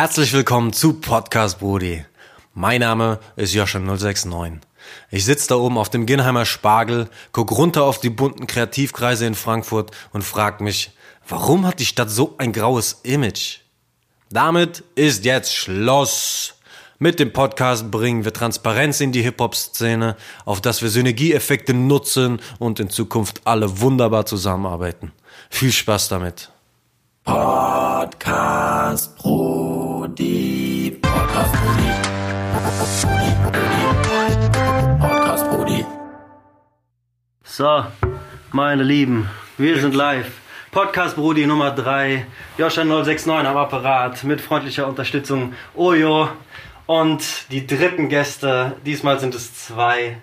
Herzlich willkommen zu Podcast Brody. Mein Name ist Joscha069. Ich sitze da oben auf dem Ginheimer Spargel, guck runter auf die bunten Kreativkreise in Frankfurt und frag mich, warum hat die Stadt so ein graues Image? Damit ist jetzt Schluss. Mit dem Podcast bringen wir Transparenz in die Hip-Hop-Szene, auf dass wir Synergieeffekte nutzen und in Zukunft alle wunderbar zusammenarbeiten. Viel Spaß damit. Podcast Brody. Podcast Brody. Podcast Brody. So, meine Lieben, wir sind live. Podcast Brody Nummer 3, Joscha 069 am Apparat mit freundlicher Unterstützung Ojo und die dritten Gäste, diesmal sind es zwei,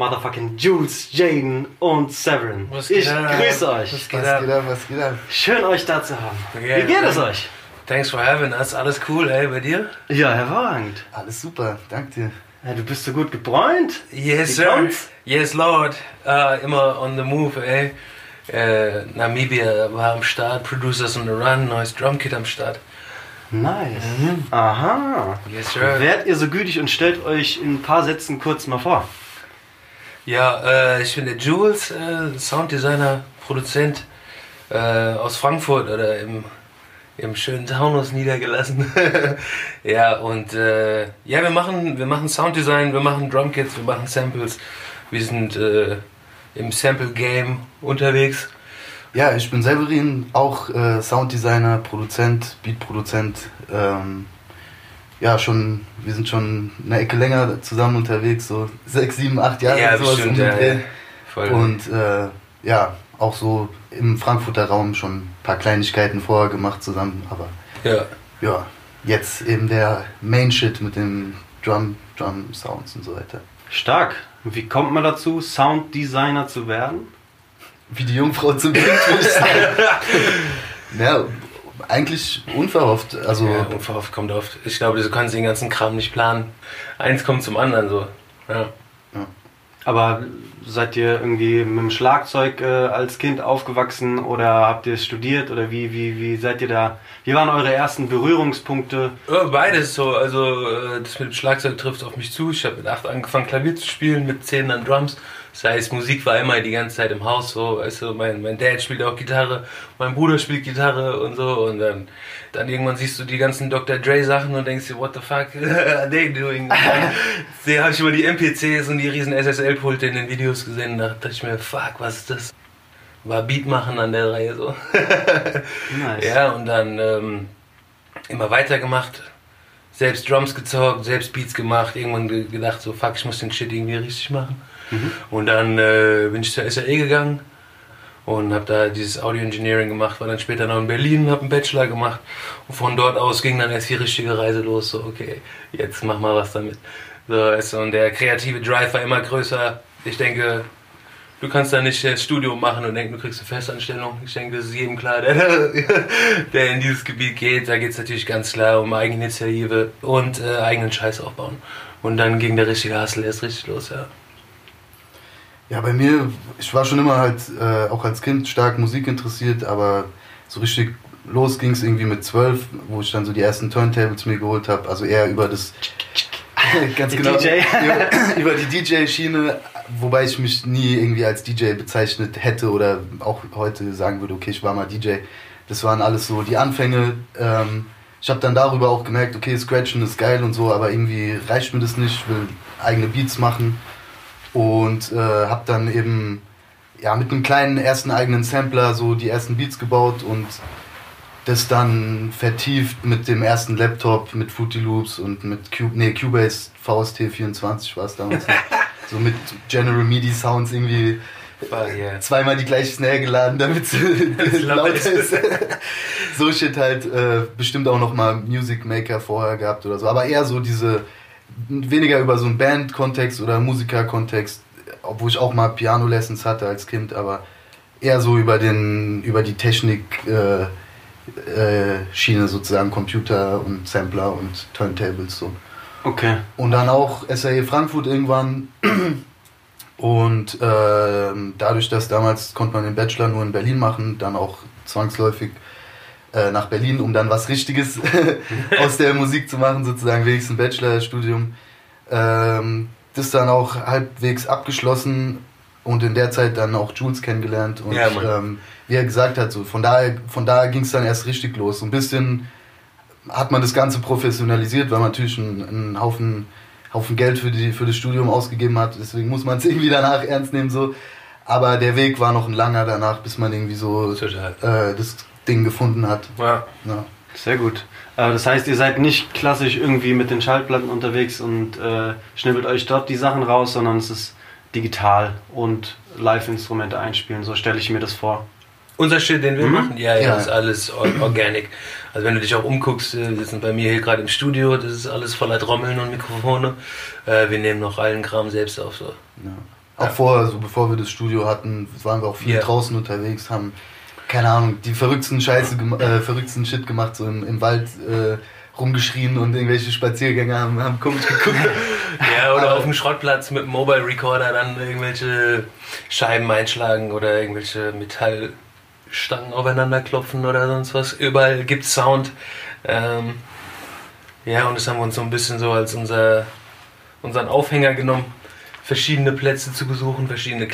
Motherfucking Jules, Jaden und Severin. Was geht ich ab? grüße euch. Was geht Was ab? geht ab, was geht ab? Schön euch da zu haben. Ja, Wie geht es euch? Thanks for having us. Alles cool, ey, bei dir? Ja, hervorragend. Alles super, danke dir. Ja, du bist so gut gebräunt. Yes, Wie sir. kommt's? Yes, Lord. Äh, immer on the move, ey. Äh, Namibia war am Start, Producers on the Run, neues Drumkit am Start. Nice. Aha. Yes, sir. Werdet ihr so gütig und stellt euch in ein paar Sätzen kurz mal vor. Ja, äh, ich bin der Jules, äh, Sounddesigner, Produzent äh, aus Frankfurt oder im, im schönen Taunus niedergelassen. ja, und äh, ja, wir machen, wir machen Sounddesign, wir machen Drumkits, wir machen Samples. Wir sind äh, im Sample-Game unterwegs. Ja, ich bin Severin, auch äh, Sounddesigner, Produzent, Beatproduzent. Ähm, ja, schon, wir sind schon eine Ecke länger zusammen unterwegs, so sechs, sieben, acht Jahre. ja, sowas bestimmt. um den Ja, Dreh. ja. Voll. Und äh, ja, auch so im Frankfurter Raum schon ein paar Kleinigkeiten vorher gemacht zusammen, aber ja. ja, jetzt eben der Main Shit mit dem Drum, Drum Sounds und so weiter. Stark. Und Wie kommt man dazu, Sounddesigner zu werden? Wie die Jungfrau zum Kind, ja, eigentlich unverhofft. Also, ja, unverhofft kommt oft. Ich glaube, du kannst den ganzen Kram nicht planen. Eins kommt zum anderen so. Ja. Aber seid ihr irgendwie mit dem Schlagzeug äh, als Kind aufgewachsen oder habt ihr es studiert oder wie, wie, wie seid ihr da? Wie waren eure ersten Berührungspunkte? Ja, beides so. Also äh, das mit dem Schlagzeug trifft auf mich zu. Ich habe mit acht angefangen Klavier zu spielen, mit zehn dann Drums. Das heißt, Musik war immer die ganze Zeit im Haus. So, weißt du, mein, mein Dad spielt auch Gitarre, mein Bruder spielt Gitarre und so. Und dann, dann irgendwann siehst du die ganzen Dr. Dre Sachen und denkst dir, what the fuck are they doing? Sehe- habe ich immer die MPCs und die riesen SSL-Pulte in den Videos gesehen. Und da dachte ich mir, fuck, was ist das? War Beat machen an der Reihe so. Nice. Ja, und dann ähm, immer weitergemacht. Selbst Drums gezockt, selbst Beats gemacht. Irgendwann ge gedacht, so fuck, ich muss den Shit irgendwie richtig machen. Und dann äh, bin ich zur SAE gegangen und habe da dieses Audio Engineering gemacht. War dann später noch in Berlin, habe einen Bachelor gemacht. Und von dort aus ging dann erst die richtige Reise los. So, okay, jetzt mach mal was damit. So, du, und der kreative Drive war immer größer. Ich denke, Du kannst da nicht das Studium machen und denken, du kriegst eine Festanstellung. Ich denke, das ist jedem klar, der, der in dieses Gebiet geht. Da geht es natürlich ganz klar um Eigeninitiative und äh, eigenen Scheiß aufbauen. Und dann ging der richtige Hustle erst richtig los, ja. Ja, bei mir, ich war schon immer halt äh, auch als Kind stark Musik interessiert, aber so richtig los ging es irgendwie mit zwölf, wo ich dann so die ersten Turntables mir geholt habe. Also eher über das. ganz Die genau. DJ. Über, über die DJ-Schiene, wobei ich mich nie irgendwie als DJ bezeichnet hätte oder auch heute sagen würde, okay, ich war mal DJ. Das waren alles so die Anfänge. Ähm, ich habe dann darüber auch gemerkt, okay, Scratchen ist geil und so, aber irgendwie reicht mir das nicht. Ich will eigene Beats machen und äh, habe dann eben ja mit einem kleinen ersten eigenen Sampler so die ersten Beats gebaut und das dann vertieft mit dem ersten Laptop mit Fruity Loops und mit Cube, nee, Cubase VST 24 war es damals. so mit General MIDI Sounds irgendwie yeah. zweimal die gleiche Snare geladen, damit es lauter ist. so shit halt äh, bestimmt auch noch mal Music Maker vorher gehabt oder so, aber eher so diese weniger über so einen Band-Kontext oder Musiker-Kontext, obwohl ich auch mal Piano-Lessons hatte als Kind, aber eher so über den über die Technik äh, äh, sozusagen Computer und Sampler und Turntables so. Okay. Und dann auch SAE Frankfurt irgendwann. Und ähm, dadurch, dass damals konnte man den Bachelor nur in Berlin machen, dann auch zwangsläufig äh, nach Berlin, um dann was Richtiges aus der Musik zu machen, sozusagen wenigstens ein Bachelorstudium. Ähm, das dann auch halbwegs abgeschlossen und in der Zeit dann auch Jules kennengelernt. Und Ja, ähm, wie er gesagt hat, so von daher, von daher ging es dann erst richtig los. So ein bisschen hat man das Ganze professionalisiert, weil man natürlich einen, einen Haufen, Haufen Geld für, die, für das Studium ausgegeben hat. Deswegen muss man es irgendwie danach ernst nehmen. So. Aber der Weg war noch ein langer danach, bis man irgendwie so äh, das Ding gefunden hat. Ja. Ja. Sehr gut. Äh, das heißt, ihr seid nicht klassisch irgendwie mit den Schallplatten unterwegs und äh, schnippelt euch dort die Sachen raus, sondern es ist digital und Live-Instrumente einspielen. So stelle ich mir das vor. Unser Shit, den wir machen, ja, ja, Ja. ist alles or organic. Also wenn du dich auch umguckst, äh, wir sind bei mir hier gerade im Studio, das ist alles voller Trommeln und Mikrofone. Äh, wir nehmen noch allen Kram selbst auf. So. Ja. Auch vorher, so bevor wir das Studio hatten, waren wir auch viel Ja. draußen unterwegs, haben, keine Ahnung, die verrücktesten Scheiße, äh, verrücktesten Shit gemacht, so im, im Wald äh, rumgeschrien und irgendwelche Spaziergänger haben, haben komisch geguckt. Ja, oder Aber- auf dem Schrottplatz mit dem Mobile Recorder dann irgendwelche Scheiben einschlagen oder irgendwelche Metallstangen aufeinander klopfen oder sonst was. Überall gibt Sound. Ähm, ja, und das haben wir uns so ein bisschen so als unser, unseren Aufhänger genommen, verschiedene Plätze zu besuchen, verschiedene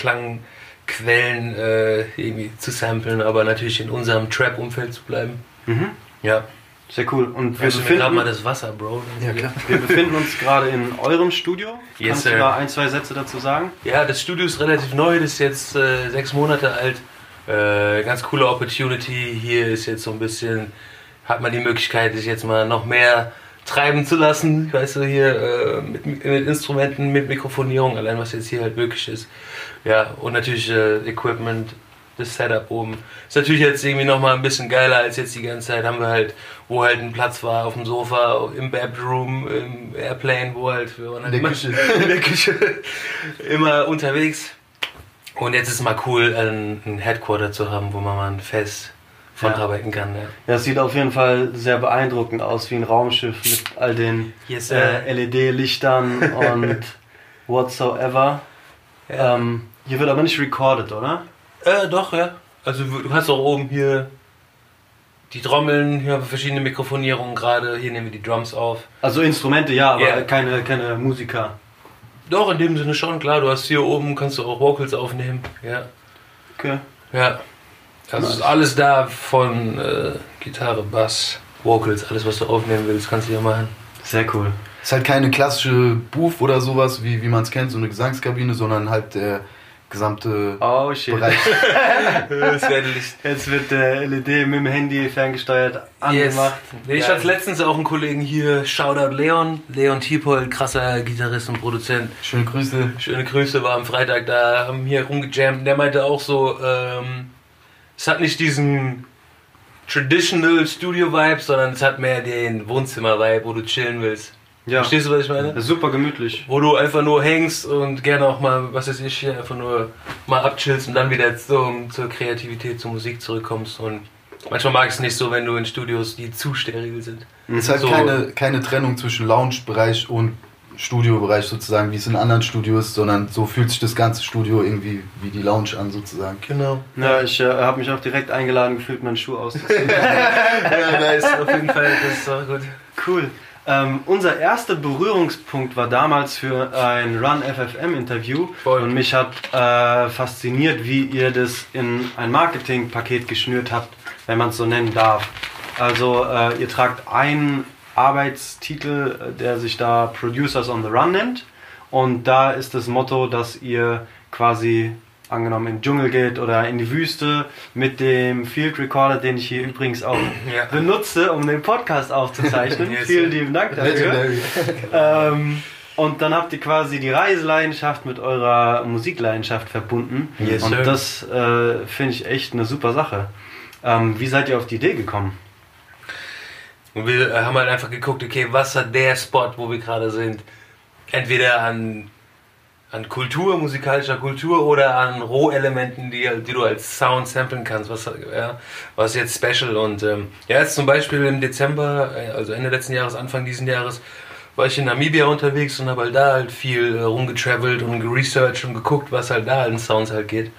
Klangquellen äh, irgendwie zu samplen, aber natürlich in unserem Trap-Umfeld zu bleiben. Mhm. Ja, Sehr cool. Und wir mir gerade mal befinden, das Wasser, Bro. Ja, klar. wir befinden uns gerade in eurem Studio. Yes, Kannst du sir. da ein, zwei Sätze dazu sagen? Ja, das Studio ist relativ neu, das ist jetzt äh, sechs Monate alt. Äh, ganz coole Opportunity. Hier ist jetzt so ein bisschen, hat man die Möglichkeit, sich jetzt mal noch mehr treiben zu lassen. Weißt du, hier äh, mit, mit Instrumenten, mit Mikrofonierung, allein was jetzt hier halt möglich ist. Ja, und natürlich äh, Equipment, das Setup oben. Ist natürlich jetzt irgendwie nochmal ein bisschen geiler als jetzt die ganze Zeit. Haben wir halt, wo halt ein Platz war, auf dem Sofa, im Bedroom, im Airplane, wo halt, wir waren halt In der immer- Küche. in der Küche immer unterwegs. Und jetzt ist es mal cool, ein, ein Headquarter zu haben, wo man mal fest von Ja. arbeiten kann. Ja. Ja, es sieht auf jeden Fall sehr beeindruckend aus, wie ein Raumschiff mit all den Yes, äh, LED-Lichtern und whatsoever. Ja. Ähm, hier wird aber nicht recorded, oder? Äh, doch, ja. Also du hast auch oben hier die Trommeln, hier haben wir verschiedene Mikrofonierungen gerade. Hier nehmen wir die Drums auf. Also Instrumente, ja, aber Ja. keine, keine Musiker. Doch, in dem Sinne schon, klar. Du hast hier oben, kannst du auch Vocals aufnehmen. Ja. Okay. Ja. Also ist alles da von äh, Gitarre, Bass, Vocals, alles was du aufnehmen willst, kannst du hier machen. Sehr cool. Ist halt keine klassische Booth oder sowas, wie, wie man es kennt, so eine Gesangskabine, sondern halt der gesamte Oh shit. Bereich. Jetzt wird der LED mit dem Handy ferngesteuert Yes. angemacht. Nee, ich hatte letztens auch einen Kollegen hier, Shoutout Leon, Leon Tiepold, krasser Gitarrist und Produzent. Schöne Grüße. Schöne Grüße, war am Freitag da, haben hier rumgejammt. Der meinte auch so, ähm, es hat nicht diesen Traditional Studio Vibe, sondern es hat mehr den Wohnzimmer Vibe, wo du chillen willst. Ja. Verstehst du, was ich meine? Super gemütlich. Wo du einfach nur hängst und gerne auch mal, was weiß ich, hier einfach nur mal abchillst und dann wieder zum, zur Kreativität, zur Musik zurückkommst. Und manchmal mag ich es nicht so, wenn du in Studios, die zu steril sind. Ist halt So. keine, keine Trennung zwischen Lounge-Bereich und Studiobereich sozusagen, wie es in anderen Studios, sondern so fühlt sich das ganze Studio irgendwie wie die Lounge an sozusagen. Genau. Ja, ich äh, habe mich auch direkt eingeladen gefühlt, meinen Schuh auszuziehen. Ja, nice, auf jeden Fall, das ist auch gut. cool. Ähm, unser erster Berührungspunkt war damals für ein Run FFM Interview Voll. und mich hat äh, fasziniert, wie ihr das in ein Marketingpaket geschnürt habt, wenn man es so nennen darf. Also äh, ihr tragt einen Arbeitstitel, der sich da Producers on the Run nennt und da ist das Motto, dass ihr quasi angenommen in den Dschungel geht oder in die Wüste mit dem Field Recorder, den ich hier übrigens auch Ja. benutze, um den Podcast aufzuzeichnen. Yes, Vielen lieben Dank dafür. Ähm, und dann habt ihr quasi die Reiseleidenschaft mit eurer Musikleidenschaft verbunden. Yes, und sir. das äh, finde ich echt eine super Sache. Ähm, wie seid ihr auf die Idee gekommen? Und wir äh, haben halt einfach geguckt, okay, was hat der Spot, wo wir gerade sind? Entweder an, an Kultur, musikalischer Kultur oder an Rohelementen, die, die du als Sound samplen kannst. Was, ja, was jetzt special? Und ähm, ja, jetzt zum Beispiel im Dezember, äh, also Ende letzten Jahres, Anfang diesen Jahres, war ich in Namibia unterwegs und habe halt da halt viel äh, rumgetravelt und geresearched und geguckt, was halt da an Sounds halt geht.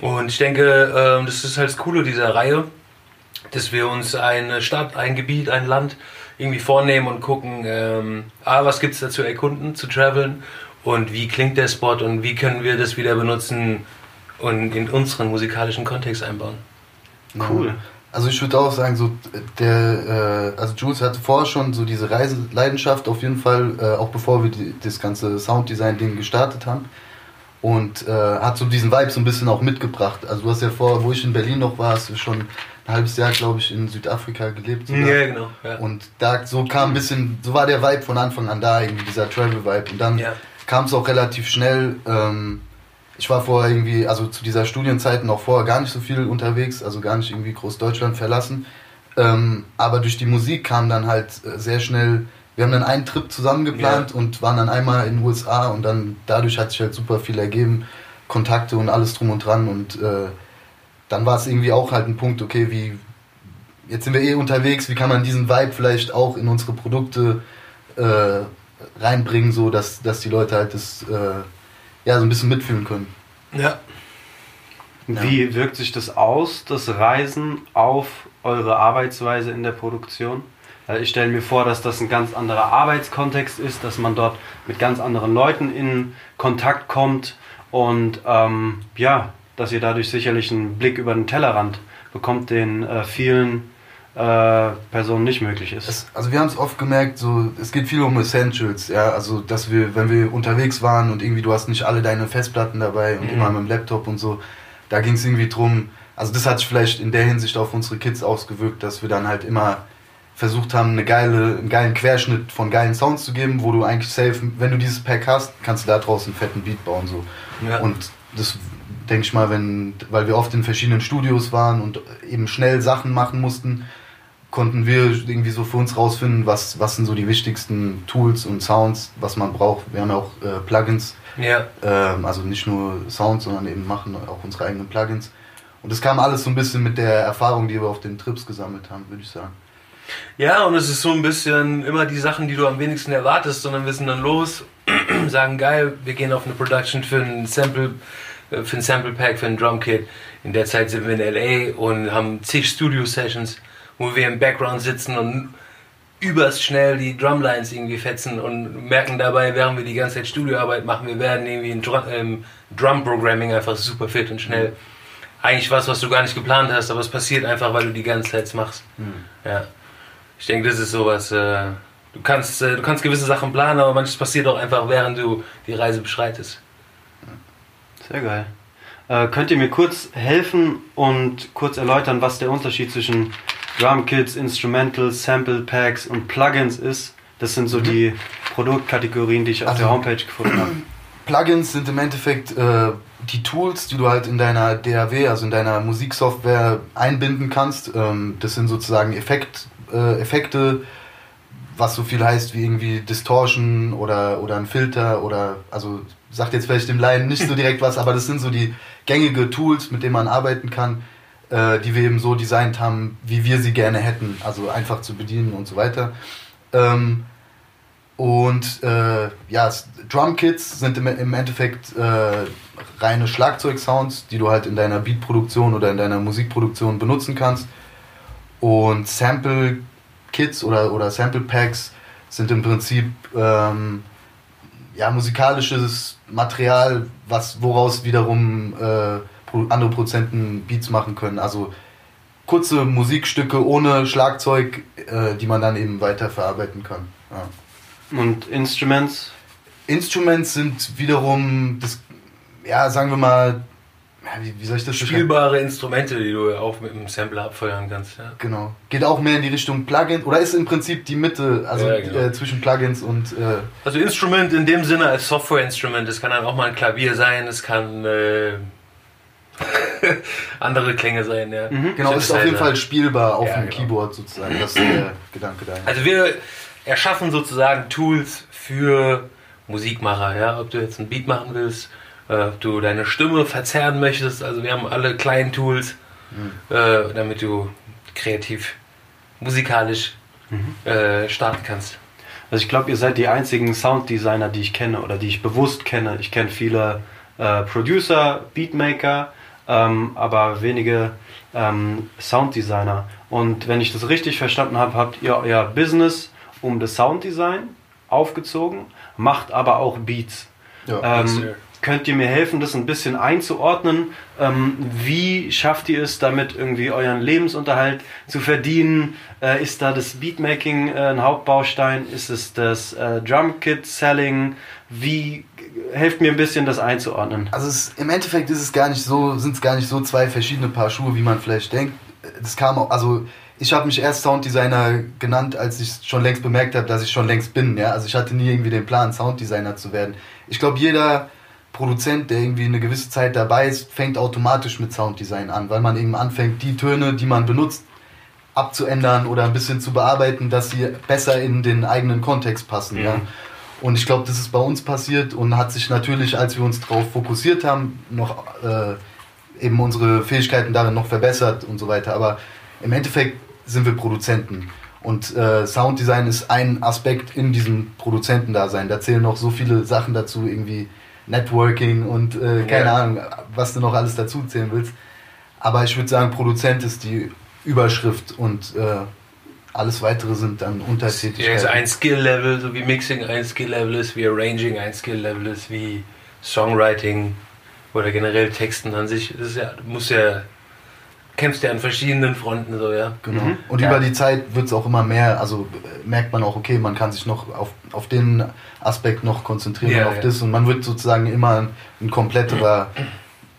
Und ich denke, ähm, das ist halt das Coole dieser Reihe. Dass wir uns eine Stadt, ein Gebiet, ein Land irgendwie vornehmen und gucken, ähm, ah, was gibt es da zu erkunden, zu traveln und wie klingt der Spot und wie können wir das wieder benutzen und in unseren musikalischen Kontext einbauen. Cool. Also ich würde auch sagen, so der, äh, also Jules hatte vorher schon so diese Reiseleidenschaft auf jeden Fall, äh, auch bevor wir die, das ganze Sounddesign-Ding gestartet haben. Und äh, hat so diesen Vibe so ein bisschen auch mitgebracht. Also du hast ja vor, wo ich in Berlin noch war, hast du schon ein halbes Jahr, glaube ich, in Südafrika gelebt. sogar. Ja, genau. Ja. Und da so kam ein bisschen, so war der Vibe von Anfang an da, irgendwie dieser Travel-Vibe. Und dann Ja. kam es auch relativ schnell. Ähm, ich war vorher irgendwie, also zu dieser Studienzeit noch vorher gar nicht so viel unterwegs, also gar nicht irgendwie groß Deutschland verlassen. Ähm, aber durch die Musik kam dann halt äh, sehr schnell, wir haben dann einen Trip zusammen geplant Ja. und waren dann einmal in den USA und dann dadurch hat sich halt super viel ergeben, Kontakte und alles drum und dran und äh, dann war es irgendwie auch halt ein Punkt, okay, wie, jetzt sind wir eh unterwegs, wie kann man diesen Vibe vielleicht auch in unsere Produkte äh, reinbringen, so dass, dass die Leute halt das äh, ja so ein bisschen mitfühlen können. ja. Wie wirkt sich das aus, das Reisen, auf eure Arbeitsweise in der Produktion? Weil ich stelle mir vor, dass das ein ganz anderer Arbeitskontext ist, dass man dort mit ganz anderen Leuten in Kontakt kommt und ähm, ja, dass ihr dadurch sicherlich einen Blick über den Tellerrand bekommt, den äh, vielen äh, Personen nicht möglich ist. Es, also wir haben es oft gemerkt, so es geht viel um Essentials, ja, also dass wir, wenn wir unterwegs waren und irgendwie du hast nicht alle deine Festplatten dabei und Mhm. immer mit dem Laptop und so, da ging es irgendwie drum, also das hat sich vielleicht in der Hinsicht auf unsere Kids ausgewirkt, dass wir dann halt immer versucht haben, eine geile, einen geilen Querschnitt von geilen Sounds zu geben, wo du eigentlich safe, wenn du dieses Pack hast, kannst du da draußen einen fetten Beat bauen so. Ja. Und das denke ich mal, wenn, weil wir oft in verschiedenen Studios waren und eben schnell Sachen machen mussten, konnten wir irgendwie so für uns rausfinden, was, was sind so die wichtigsten Tools und Sounds, was man braucht. Wir haben ja auch äh, Plugins, ja. ähm, also nicht nur Sounds, sondern eben machen auch unsere eigenen Plugins. Und das kam alles so ein bisschen mit der Erfahrung, die wir auf den Trips gesammelt haben, würde ich sagen. Ja, und es ist so ein bisschen immer die Sachen, die du am wenigsten erwartest, sondern wir sind dann los, sagen geil, wir gehen auf eine Production für ein Sample, für ein Sample Pack, für ein Drum Kit. In der Zeit sind wir in LA und haben zig Studio Sessions, wo wir im Background sitzen und überst schnell die Drumlines irgendwie fetzen und merken dabei, während wir die ganze Zeit Studioarbeit machen, wir werden irgendwie in Drum, ähm, Drum Programming einfach super fit und schnell. Eigentlich was, was du gar nicht geplant hast, aber es passiert einfach, weil du die ganze Zeit machst. Ja. Ich denke, das ist sowas. Äh, du kannst, äh, du kannst gewisse Sachen planen, aber manches passiert auch einfach, während du die Reise beschreitest. Sehr geil. Äh, könnt ihr mir kurz helfen und kurz erläutern, was der Unterschied zwischen Drum Kits, Instrumentals, Sample Packs und Plugins ist? Das sind so die Produktkategorien, die ich auf Also- der Homepage gefunden habe. Plugins sind im Endeffekt äh, die Tools, die du halt in deiner DAW, also in deiner Musiksoftware einbinden kannst. Ähm, das sind sozusagen Effekt, äh, Effekte, was so viel heißt wie irgendwie Distortion oder, oder ein Filter oder, also sagt jetzt vielleicht dem Laien nicht so direkt was, aber das sind so die gängige Tools, mit denen man arbeiten kann, äh, die wir eben so designt haben, wie wir sie gerne hätten, also einfach zu bedienen und so weiter. Ähm, und äh, ja, Drumkits sind im, im Endeffekt äh, reine Schlagzeugsounds, die du halt in deiner Beatproduktion oder in deiner Musikproduktion benutzen kannst. Und Sample Kits oder, oder Sample Packs sind im Prinzip ähm, ja, musikalisches Material, was, woraus wiederum äh, andere Produzenten Beats machen können. Also kurze Musikstücke ohne Schlagzeug, äh, die man dann eben weiterverarbeiten kann. Ja. Und Instruments? Instruments sind wiederum, das, ja, sagen wir mal, wie, wie soll ich das? Spielbare Instrumente, die du auch mit dem Sampler abfeuern kannst. Ja. Genau. Geht auch mehr in die Richtung Plugins oder ist im Prinzip die Mitte, also Ja, genau. äh, zwischen Plugins und äh, Also Instrument in dem Sinne als Software-Instrument, das kann dann auch mal ein Klavier sein, es kann äh, andere Klänge sein. Ja. genau, ist auf jeden. Fall spielbar auf dem genau. Keyboard sozusagen. Das ist der Gedanke dahinter. Also wir erschaffen sozusagen Tools für Musikmacher, ja, ob du jetzt einen Beat machen willst, äh, du deine Stimme verzerren möchtest, also wir haben alle kleinen Tools, äh, damit du kreativ, musikalisch äh, starten kannst. Also ich glaube, ihr seid die einzigen Sounddesigner, die ich kenne oder die ich bewusst kenne. Ich kenne viele äh, Producer, Beatmaker, ähm, aber wenige ähm, Sounddesigner. Und wenn ich das richtig verstanden habe, habt ihr euer Business um das Sounddesign aufgezogen, macht aber auch Beats. Ja. Ähm. Könnt ihr mir helfen, das ein bisschen einzuordnen? Ähm, wie schafft ihr es damit, irgendwie euren Lebensunterhalt zu verdienen? Äh, ist da das Beatmaking äh, ein Hauptbaustein? Ist es das äh, Drumkit-Selling? Wie helft mir ein bisschen, das einzuordnen? Also es, im Endeffekt ist es gar nicht so, sind es gar nicht so zwei verschiedene Paar Schuhe, wie man vielleicht denkt. Das kam auch, also ich habe mich erst Sounddesigner genannt, als ich schon längst bemerkt habe, dass ich schon längst bin. Ja? Also ich hatte nie irgendwie den Plan, Sounddesigner zu werden. Ich glaube, jeder Produzent, der irgendwie eine gewisse Zeit dabei ist, fängt automatisch mit Sounddesign an, weil man eben anfängt, die Töne, die man benutzt, abzuändern oder ein bisschen zu bearbeiten, dass sie besser in den eigenen Kontext passen. Ja? Und ich glaube, das ist bei uns passiert und hat sich natürlich, als wir uns darauf fokussiert haben, noch äh, eben unsere Fähigkeiten darin noch verbessert und so weiter. Aber im Endeffekt sind wir Produzenten. Und äh, Sounddesign ist ein Aspekt in diesem Produzentendasein. Da zählen noch so viele Sachen dazu, irgendwie Networking und äh, keine Ja. Ahnung, was du noch alles dazu zählen willst. Aber ich würde sagen, Produzent ist die Überschrift und äh, alles weitere sind dann Ja, Untertätigkeiten. ist ein Skill-Level, so wie Mixing ein Skill-Level ist, wie Arranging ein Skill-Level ist, wie Songwriting oder generell Texten an sich. Das ist ja, du musst ja, kämpfst ja an verschiedenen Fronten so, ja. Genau. Mhm. Und Ja. über die Zeit wird es auch immer mehr, also äh, merkt man auch, okay, man kann sich noch auf, auf den Aspekt noch konzentrieren Ja, und auf ja. das und man wird sozusagen immer ein, ein kompletterer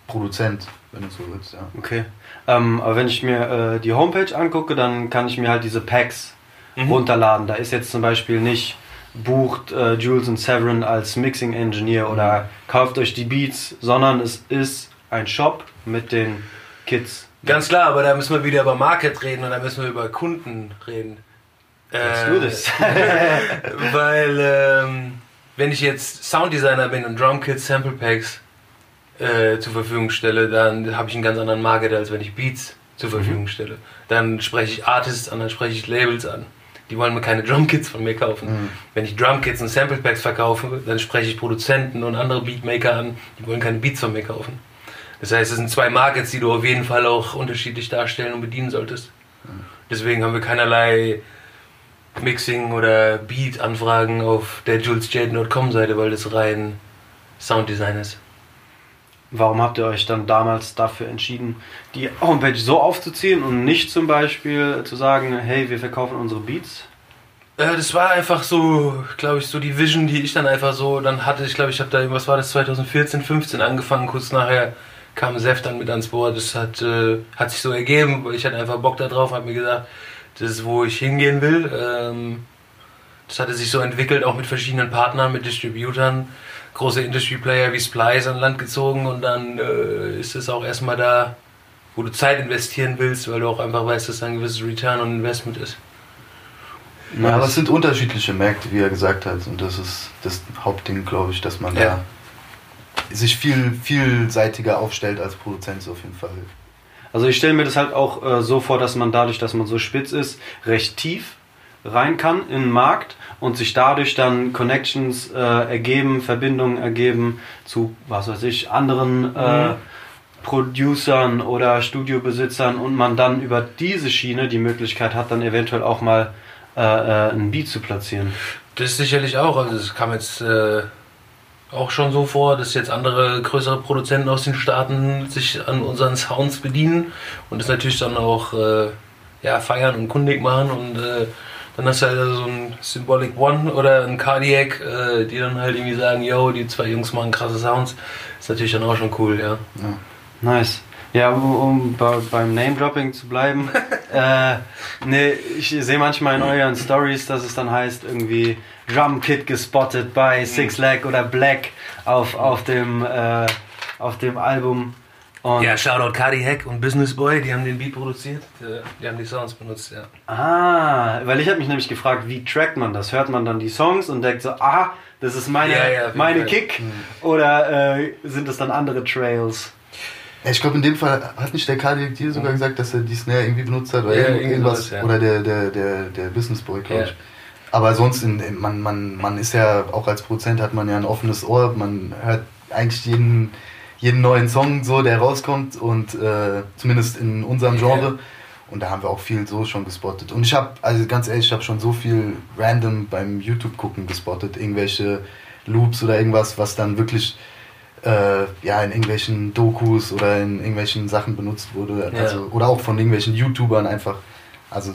Produzent, wenn du so willst, ja. Okay. Ähm, aber wenn ich mir äh, die Homepage angucke, dann kann ich mir halt diese Packs Mhm. runterladen. Da ist jetzt zum Beispiel nicht bucht äh, Jules and Severin als Mixing Engineer oder kauft euch die Beats, sondern es ist ein Shop mit den Kids. Ganz klar, aber da müssen wir wieder über Market reden und da müssen wir über Kunden reden. Let's Äh, do this. Weil, ähm, wenn ich jetzt Sounddesigner bin und Drumkits, Sample Packs äh, zur Verfügung stelle, dann habe ich einen ganz anderen Market, als wenn ich Beats zur Verfügung stelle. Dann spreche ich Artists an, dann spreche ich Labels an. Die wollen mir keine Drumkits von mir kaufen. Wenn ich Drumkits und Sample Packs verkaufe, dann spreche ich Produzenten und andere Beatmaker an, die wollen keine Beats von mir kaufen. Das heißt, es sind zwei Markets, die du auf jeden Fall auch unterschiedlich darstellen und bedienen solltest. Deswegen haben wir keinerlei Mixing oder Beat-Anfragen auf der julesjaden.com-Seite, weil das rein Sounddesign ist. Warum habt ihr euch dann damals dafür entschieden, die Homepage so aufzuziehen und nicht zum Beispiel zu sagen, hey, wir verkaufen unsere Beats? Äh, das war einfach so, glaube ich, so die Vision, die ich dann einfach so dann hatte. Ich glaube, ich habe da, was war das, 2014, 15 angefangen. Kurz nachher kam Sef dann mit ans Board. Das hat, äh, hat sich so ergeben, weil ich hatte einfach Bock da drauf, habe mir gesagt, das ist, wo ich hingehen will. Ähm, das hatte sich so entwickelt, auch mit verschiedenen Partnern, mit Distributern. Große Industry-Player wie Splice an Land gezogen und dann äh, ist es auch erstmal da, wo du Zeit investieren willst, weil du auch einfach weißt, dass da ein gewisses Return on Investment ist. Ja, aber es sind unterschiedliche Märkte, wie er gesagt hat. Und das ist das Hauptding, glaube ich, dass man Ja. da sich viel vielseitiger aufstellt als Produzent so auf jeden Fall. Also ich stelle mir das halt auch äh, so vor, dass man dadurch, dass man so spitz ist, recht tief rein kann in den Markt und sich dadurch dann Connections äh, ergeben, Verbindungen ergeben zu, was weiß ich, anderen äh, Producern oder Studiobesitzern und man dann über diese Schiene die Möglichkeit hat, dann eventuell auch mal äh, äh, einen Beat zu platzieren. Das sicherlich auch. Also es kam jetzt äh, auch schon so vor, dass jetzt andere größere Produzenten aus den Staaten sich an unseren Sounds bedienen und das natürlich dann auch äh, ja, feiern und kundig machen und äh, dann hast du halt so ein Symbolic One oder ein Cardiac, äh, die dann halt irgendwie sagen, yo, die zwei Jungs machen krasse Sounds. Ist natürlich dann auch schon cool, ja. Nice. Ja, um, um bei, beim Name-Dropping zu bleiben. äh, nee, ich sehe manchmal in euren Stories, dass es dann heißt, irgendwie Drum Kit gespottet bei Six Leg oder Black auf, auf, dem, äh, auf dem Album. Und, Ja, Shoutout Cardiac und Business Boy, die haben den Beat produziert, die, die haben die Sounds benutzt, ja. Ah, weil ich habe mich nämlich gefragt, wie trackt man das? Hört man dann die Songs und denkt so, ah, das ist meine, Ja, ja, meine. Kick? Oder äh, sind es dann andere Trails? Ich glaube, in dem Fall hat nicht der dir sogar gesagt, dass er die Snare irgendwie benutzt hat oder Ja, irgendwas. ja. Oder der, der, der, der Business Boy, glaube Ja. ich. Aber sonst, in, in, man, man, man ist ja, auch als Produzent hat man ja ein offenes Ohr, man hört eigentlich jeden, jeden neuen Song so, der rauskommt und äh, zumindest in unserem Genre. Und da haben wir auch viel so schon gespottet. Und ich habe, also ganz ehrlich, ich habe schon so viel random beim YouTube gucken gespottet, irgendwelche Loops oder irgendwas, was dann wirklich äh, ja in irgendwelchen Dokus oder in irgendwelchen Sachen benutzt wurde. Ja. Also, oder auch von irgendwelchen YouTubern einfach. Also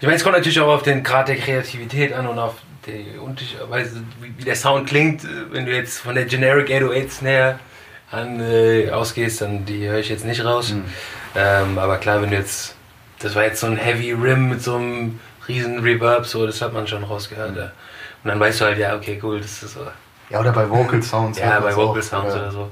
Ich meine, es kommt natürlich auch auf den Grad der Kreativität an und auf die Unterschiedweise, wie, wie der Sound klingt. Wenn du jetzt von der Generic 808 Snare an, äh, ausgehst, dann die höre ich jetzt nicht raus. Mhm. Ähm, aber klar, wenn du jetzt, das war jetzt so ein Heavy Rim mit so einem riesen Reverb, so, das hat man schon rausgehört. Ja. Und dann weißt du halt, ja, okay, cool, das ist so. Ja, oder bei Vocal Sounds. Ja, bei Vocal auch, Sounds oder so.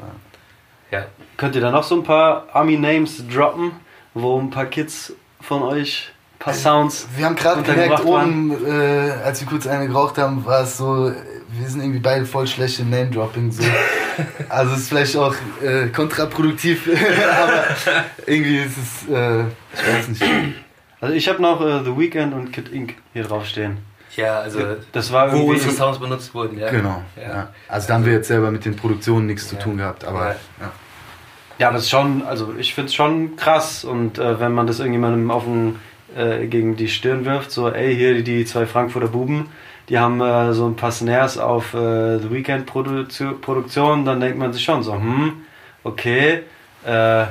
Ja. Könnt ihr da noch so ein paar Army-Names droppen, wo ein paar Kids von euch ein paar Sounds Wir haben gerade gemerkt, oben, äh, als wir kurz eine geraucht haben, war es so, äh, wir sind irgendwie beide voll schlecht im Name-Dropping. So. also es ist vielleicht auch äh, kontraproduktiv, aber irgendwie ist es, äh, ich weiß nicht. Also ich habe noch äh, The Weeknd und Kid Ink hier draufstehen. Ja, also, Das war wo irgendwie unsere Sounds benutzt wurden, ja. Genau. Ja. Ja. Also da haben wir jetzt selber mit den Produktionen nichts zu tun gehabt, aber Ja. das ist schon, also ich finde es schon krass und äh, wenn man das irgendjemandem auf den, äh, gegen die Stirn wirft, so ey, hier die, die zwei Frankfurter Buben, die haben äh, so ein paar Snares auf äh, The Weekend Produ Produktion, dann denkt man sich schon so, hm, okay, äh,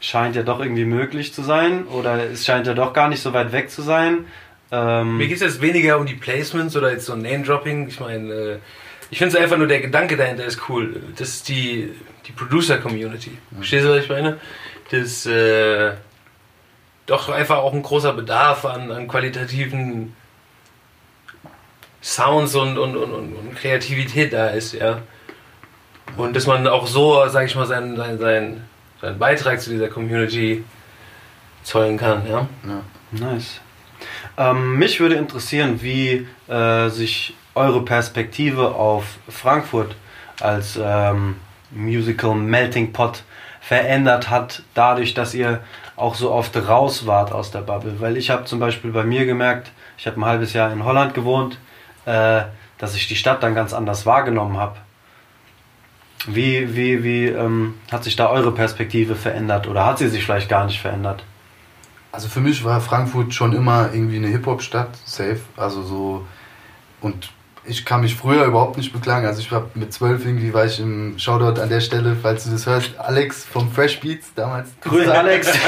scheint ja doch irgendwie möglich zu sein oder es scheint ja doch gar nicht so weit weg zu sein. Ähm, Mir geht es jetzt weniger um die Placements oder jetzt so ein Name-Dropping. Ich meine, äh, ich finde es einfach nur, der Gedanke dahinter ist cool. Das ist die, die Producer-Community. Verstehst du, was ich meine? Das äh, doch einfach auch ein großer Bedarf an, an qualitativen Sounds und, und, und, und, und Kreativität da ist, ja. Und dass man auch so, sag ich mal, seinen, seinen, seinen, seinen Beitrag zu dieser Community zollen kann, ja. Ja. Nice. Ähm, mich würde interessieren, wie äh, sich eure Perspektive auf Frankfurt als ähm, Musical Melting Pot verändert hat, dadurch, dass ihr auch so oft raus wart aus der Bubble. Weil ich habe zum Beispiel bei mir gemerkt, ich habe ein halbes Jahr in Holland gewohnt, äh, dass ich die Stadt dann ganz anders wahrgenommen habe. Wie, wie, wie ähm, hat sich da eure Perspektive verändert oder hat sie sich vielleicht gar nicht verändert? Also für mich war Frankfurt schon immer irgendwie eine Hip-Hop-Stadt, safe. Also so. Und ich kann mich früher überhaupt nicht beklagen. Also ich war mit zwölf irgendwie, war ich im Shoutout an der Stelle, falls du das hörst, Alex vom Fresh Beats damals. Grüße Alex.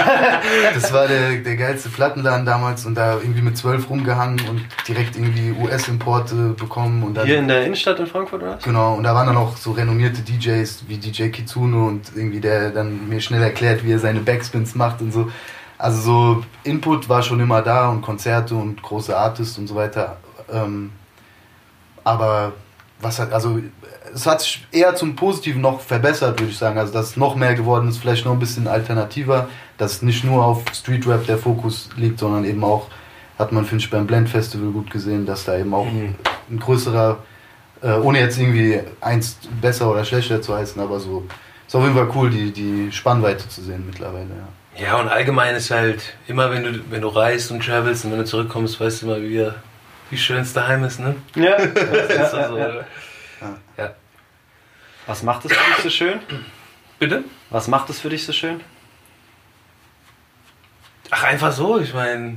Das war der, der geilste Plattenladen damals und da irgendwie mit zwölf rumgehangen und direkt irgendwie US-Importe bekommen und dann. Hier in der Innenstadt in Frankfurt, oder? Genau, und da waren dann auch so renommierte DJs wie DJ Kitsune und irgendwie der dann mir schnell erklärt, wie er seine Backspins macht und so. Also so Input war schon immer da und Konzerte und große Artists und so weiter. Ähm, aber was hat, also es hat sich eher zum Positiven noch verbessert, würde ich sagen. Also dass es noch mehr geworden ist, vielleicht noch ein bisschen alternativer, dass nicht nur auf Street Rap der Fokus liegt, sondern eben auch, hat man, finde ich, beim Blend Festival gut gesehen, dass da eben auch Mhm. ein größerer, äh, ohne jetzt irgendwie eins besser oder schlechter zu heißen, aber so, ist auf jeden Fall cool, die, die Spannweite zu sehen mittlerweile, ja. Ja, und allgemein ist halt immer, wenn du, wenn du reist und travelst und wenn du zurückkommst, weißt du immer, wie, wie schön es daheim ist, ne? Ja. Das ist also, ja. ja. Was macht es für dich so schön? Bitte? Was macht es für dich so schön? Ach, einfach so, ich meine.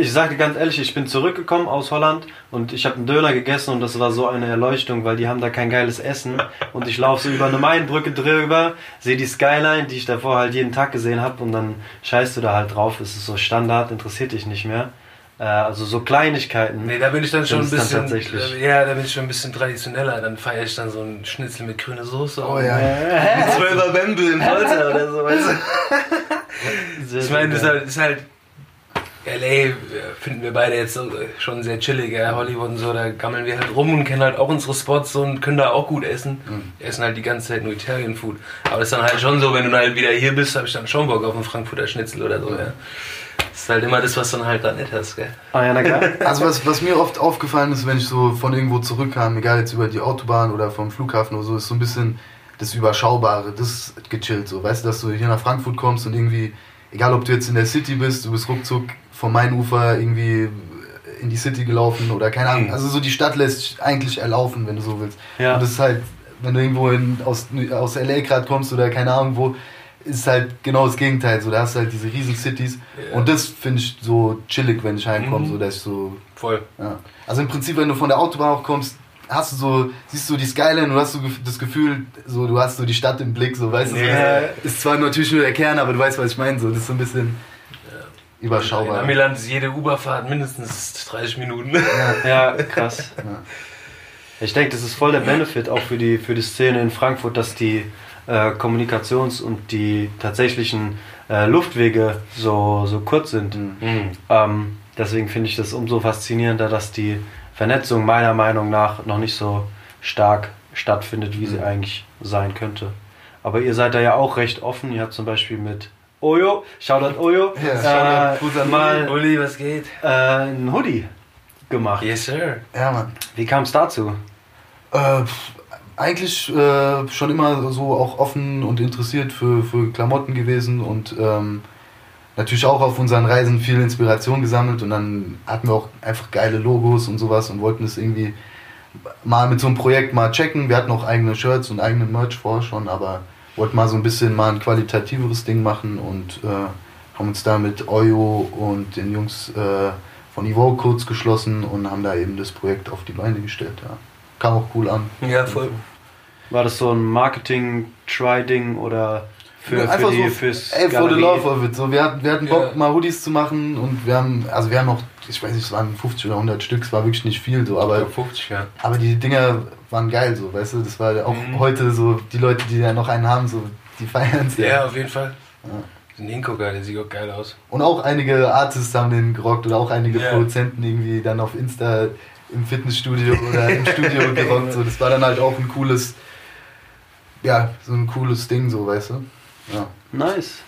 Ich sage dir ganz ehrlich, ich bin zurückgekommen aus Holland und ich habe einen Döner gegessen und das war so eine Erleuchtung, weil die haben da kein geiles Essen und ich laufe so über eine Mainbrücke drüber, sehe die Skyline, die ich davor halt jeden Tag gesehen habe und dann scheißt du da halt drauf, es ist so Standard, interessiert dich nicht mehr. Äh, also so Kleinigkeiten. Nee, da bin ich dann schon ein ist dann bisschen. tatsächlich- Ja, da bin ich schon ein bisschen traditioneller. Dann feiere ich dann so einen Schnitzel mit grüner Soße. Oh und ja. Mit zwölfer Bämbel im Holzer oder so, weißt du? Sehr, Ich meine, das ist halt, ist halt LA äh, finden wir beide jetzt schon sehr chillig, ja. Hollywood und so, da gammeln wir halt rum und kennen halt auch unsere Spots so und können da auch gut essen. Wir essen halt die ganze Zeit nur Italian Food. Aber das ist dann halt schon so, wenn du dann halt wieder hier bist, habe ich dann schon Bock auf einen Frankfurter Schnitzel oder so, ja. Das ist halt immer das, was du dann halt da nicht hast, gell. Ah ja, na klar. Also was, was mir oft aufgefallen ist, wenn ich so von irgendwo zurückkam, egal jetzt über die Autobahn oder vom Flughafen oder so, ist so ein bisschen das Überschaubare, das ist gechillt so. Weißt du, dass du hier nach Frankfurt kommst und irgendwie, egal ob du jetzt in der City bist, du bist ruckzuck vom Mainufer irgendwie in die City gelaufen oder keine Ahnung. Mhm. Also so die Stadt lässt sich eigentlich erlaufen, wenn du so willst. Ja. Und das ist halt wenn du irgendwo in, aus, aus LA gerade kommst oder keine Ahnung wo, ist halt genau das Gegenteil. So, da hast du halt diese riesen Cities. Ja. Und das finde ich so chillig, wenn ich heimkomme, Mhm. so dass ich so Voll. ja. Also im Prinzip, wenn du von der Autobahn auch kommst, hast du so, siehst du die Skyline und hast gef- das Gefühl, so du hast so die Stadt im Blick, so weißt du, Ja. ist zwar natürlich nur der Kern, aber du weißt, was ich meine, so das ist so ein bisschen In überschaubar. Amiland ist jede Uberfahrt mindestens 30 Minuten. Ja, krass. Ich denke, das ist voll der Benefit auch für die, für die Szene in Frankfurt, dass die äh, Kommunikations- und die tatsächlichen äh, Luftwege so, so kurz sind. Mhm. Ähm, deswegen finde ich das umso faszinierender, dass die Vernetzung meiner Meinung nach noch nicht so stark stattfindet, wie sie Mhm. eigentlich sein könnte. Aber ihr seid da ja auch recht offen. Ihr habt zum Beispiel mit Oyo, Shoutout Oyo, Ja, Shoutout, äh, an mal Uli, was geht? äh, einen Hoodie gemacht. Yes, sir. Ja, Mann. Wie kam es dazu? Äh, eigentlich äh, schon immer so auch offen und interessiert für, für Klamotten gewesen und ähm, natürlich auch auf unseren Reisen viel Inspiration gesammelt und dann hatten wir auch einfach geile Logos und sowas und wollten es irgendwie mal mit so einem Projekt mal checken. Wir hatten auch eigene Shirts und eigene Merch vorher schon, aber wollten mal so ein bisschen mal ein qualitativeres Ding machen und äh, haben uns da mit Oyo und den Jungs äh, von Evoke kurz geschlossen und haben da eben das Projekt auf die Beine gestellt. Ja. Kam auch cool an. Ja, voll. War das so ein Marketing-Try-Ding oder für, für einfach die so, fürs ey, for the love of it. So, wir hatten, wir hatten Bock, Ja. mal Hoodies zu machen und wir haben, also wir haben noch, ich weiß nicht, es waren 50 oder 100 Stück, es war wirklich nicht viel, so, aber, Ja, 50, ja. aber die Dinger waren geil, so, weißt du, das war auch Mhm. heute so, die Leute, die ja noch einen haben, so, die feiern es Ja, auf jeden Fall. Ja. Den Hingucker, der sieht auch geil aus. Und auch einige Artists haben den gerockt oder auch einige Ja. Produzenten irgendwie dann auf Insta im Fitnessstudio oder im Studio gerockt, so, das war dann halt auch ein cooles, ja, so ein cooles Ding, so, weißt du, ja. Nice.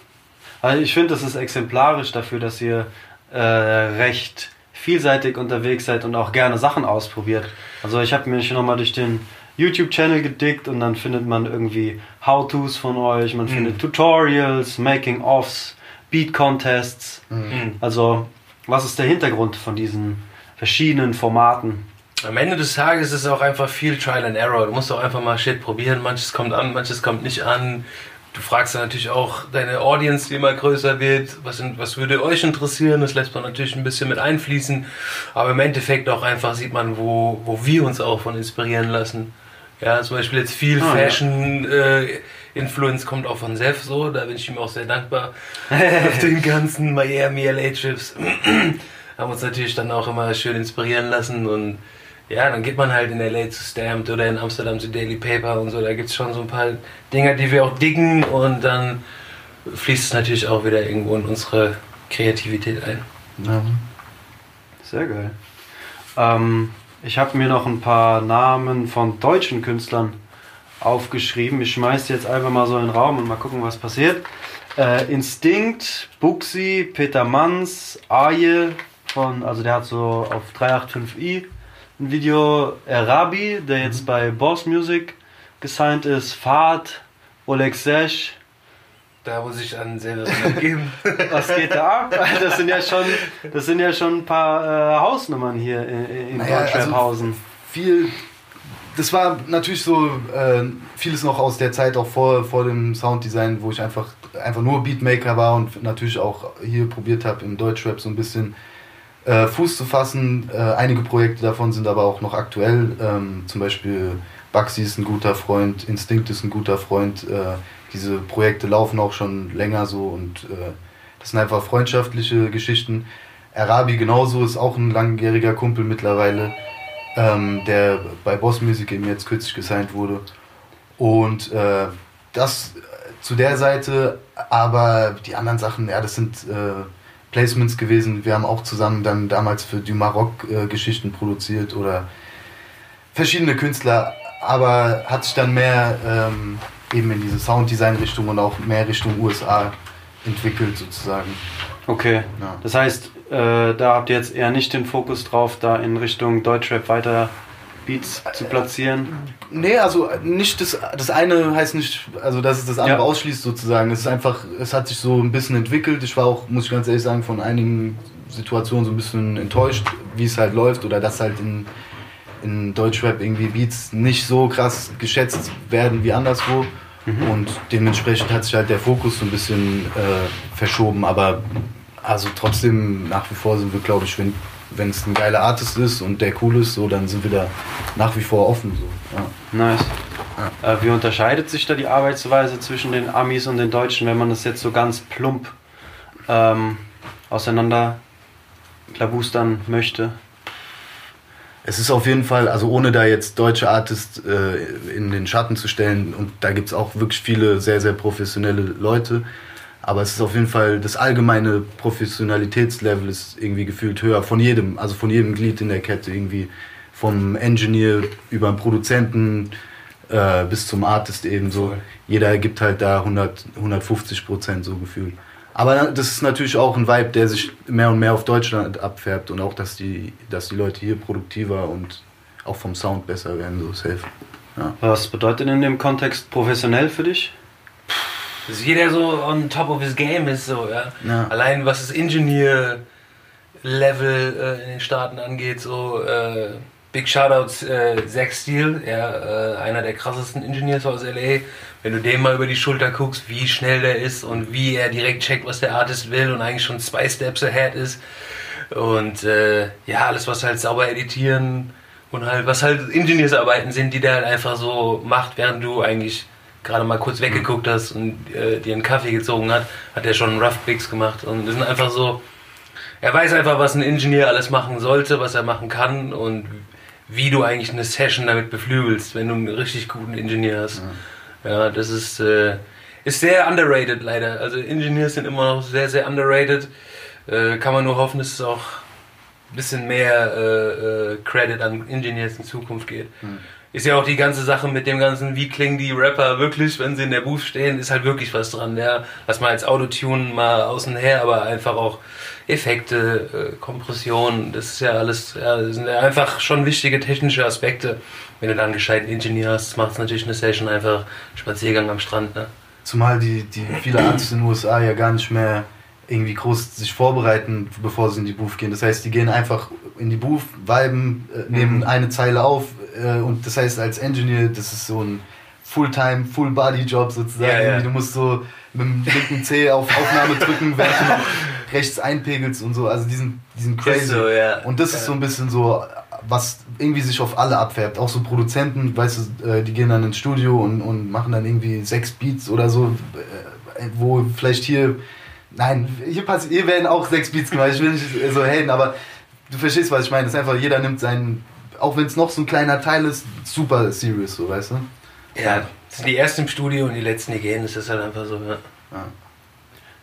Also ich finde, das ist exemplarisch dafür, dass ihr äh, recht vielseitig unterwegs seid und auch gerne Sachen ausprobiert. Also ich habe mich nochmal durch den YouTube-Channel gedickt und dann findet man irgendwie How-Tos von euch, man findet Tutorials, Making-Offs, Beat-Contests. Mhm. Also was ist der Hintergrund von diesen verschiedenen Formaten? Am Ende des Tages ist es auch einfach viel Trial and Error. Du musst auch einfach mal Shit probieren. Manches kommt an, manches kommt nicht an. Du fragst dann natürlich auch deine Audience, die immer größer wird, was, was würde euch interessieren. Das lässt man natürlich ein bisschen mit einfließen. Aber im Endeffekt auch einfach sieht man, wo, wo wir uns auch von inspirieren lassen. Ja, zum Beispiel jetzt viel Ah, ja. Fashion äh, Influence kommt auch von Seth so. Da bin ich ihm auch sehr dankbar. Auf den ganzen Miami LA Trips haben uns natürlich dann auch immer schön inspirieren lassen und ja, dann geht man halt in LA zu Stamped oder in Amsterdam zu Daily Paper und so. Da gibt es schon so ein paar Dinger, die wir auch diggen und dann fließt es natürlich auch wieder irgendwo in unsere Kreativität ein. ja. Sehr geil. Ähm, ich habe mir noch ein paar Namen von deutschen Künstlern aufgeschrieben. Ich schmeiß die jetzt einfach mal so in den Raum und mal gucken, was passiert. Äh, Instinct, Buxi, Peter Manns, Aje von, also der hat so auf 385i ein Video, Erabi, der jetzt bei Boss Music gesigned ist, Fahrt, Oleg Sesh, Da muss ich an selber geben. was geht da ab? Das sind ja schon, das sind ja schon ein paar äh, Hausnummern hier in, in Naja, also Deutschraphausen. viel. Das war natürlich so äh, vieles noch aus der Zeit auch vor, vor dem Sounddesign, wo ich einfach, einfach nur Beatmaker war und natürlich auch hier probiert habe, im Deutschrap so ein bisschen äh, Fuß zu fassen. Äh, einige Projekte davon sind aber auch noch aktuell. Ähm, zum Beispiel Baxi ist ein guter Freund, Instinct ist ein guter Freund. Äh, diese Projekte laufen auch schon länger so und äh, das sind einfach freundschaftliche Geschichten. Arabi genauso ist auch ein langjähriger Kumpel mittlerweile ähm, der bei Boss Music eben jetzt kürzlich gesigned wurde. Und äh, das zu der Seite, aber die anderen Sachen, ja, das sind Placements gewesen. Wir haben auch zusammen dann damals für Du Maroc äh, Geschichten produziert oder verschiedene Künstler, aber hat sich dann mehr ähm, eben in diese Sounddesign-Richtung und auch mehr Richtung USA entwickelt sozusagen. Okay. Ja. Das heißt, äh, da habt ihr jetzt eher nicht den Fokus drauf, da in Richtung Deutschrap weiter Beats zu platzieren. Nee, also nicht das, das eine heißt nicht, also dass es das andere Ja. ausschließt sozusagen. Es ist einfach, es hat sich so ein bisschen entwickelt. Ich war auch, muss ich ganz ehrlich sagen, von einigen Situationen so ein bisschen enttäuscht, wie es halt läuft oder dass halt in, in Deutschrap irgendwie Beats nicht so krass geschätzt werden wie anderswo. Und dementsprechend hat sich halt der Fokus so ein bisschen äh, verschoben. Aber also trotzdem nach wie vor sind wir, glaube ich, wenn wenn es ein geiler Artist ist und der cool ist, so dann sind wir da nach wie vor offen. So. Ja. Nice. Äh, wie unterscheidet sich da die Arbeitsweise zwischen den Amis und den Deutschen, wenn man das jetzt so ganz plump ähm, auseinander klabustern möchte? Es ist auf jeden Fall, also ohne da jetzt deutsche Artists äh, in den Schatten zu stellen, und da gibt es auch wirklich viele sehr, sehr professionelle Leute, aber es ist auf jeden Fall, das allgemeine Professionalitätslevel ist irgendwie gefühlt höher von jedem, also von jedem Glied in der Kette irgendwie, vom Engineer über den Produzenten äh, bis zum Artist eben so. Jeder gibt halt da 100, 150 Prozent so gefühlt. Aber das ist natürlich auch ein Vibe, der sich mehr und mehr auf Deutschland abfärbt und auch, dass die, dass die Leute hier produktiver und auch vom Sound besser werden, so safe. Ja. Was bedeutet in dem Kontext professionell für dich? Dass jeder so on top of his game ist, so, ja. Ja. Allein was das Engineer-Level äh, in den Staaten angeht, so, äh, Big Shoutouts, äh, Zach Steele, ja, äh, einer der krassesten Engineers aus LA. Wenn du dem mal über die Schulter guckst, wie schnell der ist und wie er direkt checkt, was der Artist will und eigentlich schon zwei Steps ahead ist. Und äh, ja, alles, was halt sauber editieren und halt, was halt Ingenieursarbeiten sind, die der halt einfach so macht, während du eigentlich gerade mal kurz weggeguckt hast und äh, dir einen Kaffee gezogen hat, hat er schon einen Rough Picks gemacht. Und das sind einfach so, er weiß einfach, was ein Ingenieur alles machen sollte, was er machen kann und wie du eigentlich eine Session damit beflügelst, wenn du einen richtig guten Ingenieur hast. Ja, das ist, äh, ist sehr underrated leider. Also Engineers sind immer noch sehr, sehr underrated. Äh, kann man nur hoffen, dass es auch ein bisschen mehr äh, äh, Credit an Engineers in Zukunft geht. Ist ja auch die ganze Sache mit dem ganzen, wie klingen die Rapper wirklich, wenn sie in der Booth stehen, ist halt wirklich was dran. Ja, lass mal als Autotune mal außen her, aber einfach auch Effekte, äh, Kompression, das ist ja alles, ja, das sind ja einfach schon wichtige technische Aspekte. Wenn du dann einen gescheiten Ingenieur hast, macht es natürlich eine Session einfach Spaziergang am Strand. Ne? Zumal die, die viele Artists in den USA ja gar nicht mehr irgendwie groß sich vorbereiten, bevor sie in die Booth gehen. Das heißt, die gehen einfach in die Booth, viben, äh, nehmen Mhm. eine Zeile auf äh, und das heißt, als Engineer, das ist so ein Fulltime, Full-Body-Job sozusagen. Ja, ja. Du musst so mit dem linken C auf Aufnahme drücken, während du rechts einpegelst und so. Also diesen, diesen crazy. So, ja. Und das ist so ein bisschen so, was irgendwie sich auf alle abfärbt. Auch so Produzenten, weißt du, äh, die gehen dann ins Studio und, und machen dann irgendwie sechs Beats oder so, äh, wo vielleicht hier, nein, hier, passi- hier werden auch sechs Beats gemacht. Ich will nicht so haten, aber du verstehst, was ich meine. Das ist einfach, jeder nimmt seinen, auch wenn es noch so ein kleiner Teil ist, super serious, so, weißt du? Ja, das sind die ersten im Studio und die letzten, die gehen, das ist halt einfach so. Ja.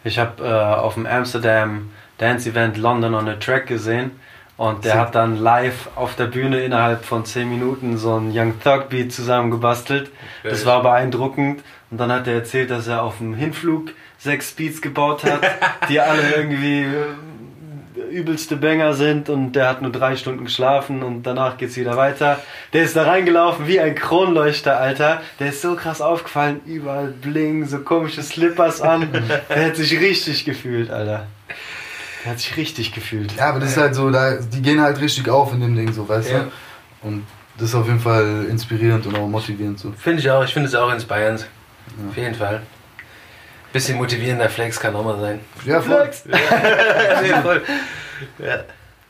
Ich habe äh, auf dem Amsterdam Dance Event London on a Track gesehen und der hat dann live auf der Bühne innerhalb von 10 Minuten so einen Young Thug Beat zusammengebastelt. Das war beeindruckend und dann hat er erzählt, dass er auf dem Hinflug sechs Beats gebaut hat, die alle irgendwie äh, übelste Banger sind und der hat nur drei Stunden geschlafen und danach geht's wieder weiter. Der ist da reingelaufen wie ein Kronleuchter, Alter. Der ist so krass aufgefallen, überall Bling, so komische Slippers an. Der hat sich richtig gefühlt, Alter. Der hat sich richtig gefühlt. Ja, aber das ist halt so, da, die gehen halt richtig auf in dem Ding, so, weißt Ja. du? Und das ist auf jeden Fall inspirierend und auch motivierend so. Finde ich auch, ich finde es auch inspirierend. Auf jeden Fall. Bisschen motivierender Flex kann auch mal sein. Ja, voll. ja, nee, voll.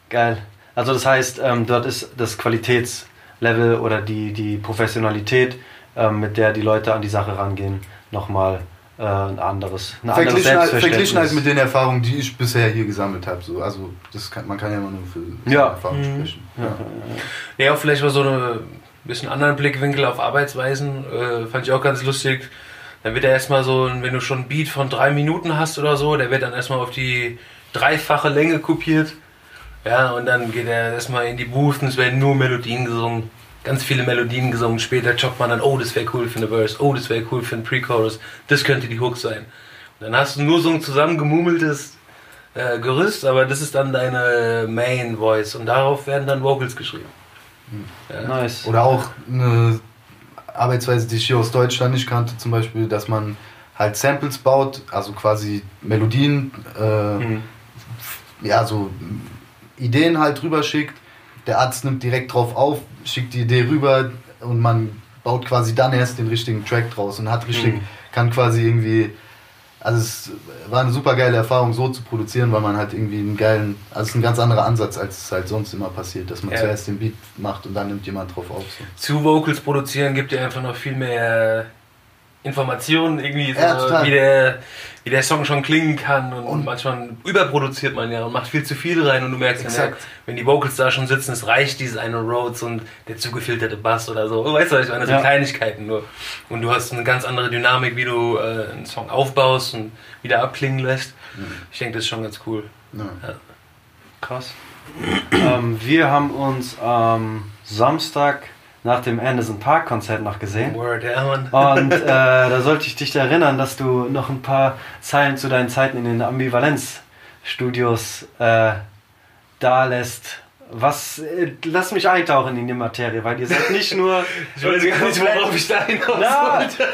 Geil. Also das heißt, ähm, dort ist das Qualitätslevel oder die, die Professionalität, ähm, mit der die Leute an die Sache rangehen, nochmal äh, ein anderes, ein anderes Verglichen halt, Selbstverständnis. verglichen halt mit den Erfahrungen, die ich bisher hier gesammelt habe. So. Also das kann, man kann ja immer nur für Ja. Erfahrungen Mhm. sprechen. Ja. Ja, auch vielleicht mal so eine bisschen anderen Blickwinkel auf Arbeitsweisen. Äh, fand ich auch ganz lustig. Dann wird er erstmal so, wenn du schon einen Beat von drei Minuten hast oder so, der wird dann erstmal auf die dreifache Länge kopiert. Ja, und dann geht er erstmal in die Booth und es werden nur Melodien gesungen. Ganz viele Melodien gesungen. Später chockt man dann, oh, das wäre cool für eine Verse, oh, das wäre cool für einen Pre-Chorus, das könnte die Hook sein. Und dann hast du nur so ein zusammengemummeltes äh, Gerüst, aber das ist dann deine Main Voice und darauf werden dann Vocals geschrieben. Ja. Nice. Oder auch eine Arbeitsweise, die ich hier aus Deutschland nicht kannte, zum Beispiel, dass man halt Samples baut, also quasi Melodien, äh, Mhm. ja, so Ideen halt drüber schickt, der Arzt nimmt direkt drauf auf, schickt die Idee rüber und man baut quasi dann erst den richtigen Track draus und hat richtig, Mhm. kann quasi irgendwie, also es war eine super geile Erfahrung so zu produzieren, weil man halt irgendwie einen geilen, also es ist ein ganz anderer Ansatz, als es halt sonst immer passiert, dass man Ja. zuerst den Beat macht und dann nimmt jemand drauf auf. So. zu Vocals produzieren gibt dir einfach noch viel mehr Informationen, irgendwie so, Ja, wie, der, wie der Song schon klingen kann und, Und- manchmal überproduziert man ja und macht viel zu viel rein und du merkst dann, ja, Exakt. wenn die Vocals da schon sitzen, es reicht dieses eine Rhodes und der zugefilterte Bass oder so. Weißt du, was ich meine? So Ja. Kleinigkeiten nur. Und du hast eine ganz andere Dynamik, wie du äh, einen Song aufbaust und wieder abklingen lässt. Ich denke, das ist schon ganz cool. Ja. Krass. ähm, wir haben uns am Samstag nach dem Anderson Park Konzert noch gesehen. Word. Und äh, da sollte ich dich erinnern, dass du noch ein paar Zeilen zu deinen Zeiten in den Ambivalenz-Studios äh, da lässt. Was, äh, lass mich eintauchen in die Materie, weil ihr seid nicht nur. Ich weiß gar nicht, worauf ich da hinaus wollte.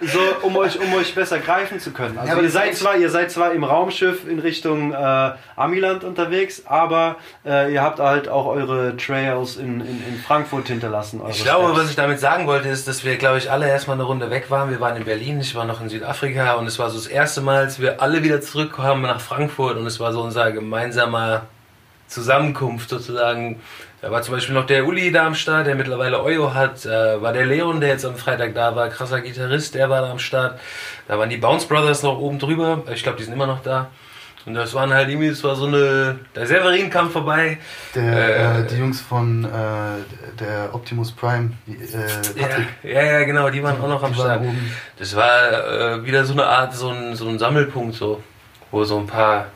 so, um euch, um euch besser greifen zu können. Also Ja, aber ihr seid zwar, ihr seid zwar im Raumschiff in Richtung äh, Amiland unterwegs, aber äh, ihr habt halt auch eure Trails in, in, in Frankfurt hinterlassen. eure Ich glaube, Steps. was ich damit sagen wollte, ist, dass wir, glaube ich, alle erstmal eine Runde weg waren. Wir waren in Berlin, ich war noch in Südafrika und es war so das erste Mal, als wir alle wieder zurückkamen nach Frankfurt und es war so unser gemeinsamer Zusammenkunft sozusagen. Da war zum Beispiel noch der Uli da am Start, der mittlerweile Oyo hat. Äh, war der Leon, der jetzt am Freitag da war, krasser Gitarrist, der war da am Start. Da waren die Bounce Brothers noch oben drüber. Ich glaube, die sind immer noch da. Und das waren halt irgendwie, es war so eine. Der Severin kam vorbei. Der, Äh, äh, die Jungs von äh, der Optimus Prime, die, äh, Patrick, Ja, ja, genau, die waren auch noch am die Start. oben. Das war äh, wieder so eine Art, so ein, so ein Sammelpunkt, so, wo so ein paar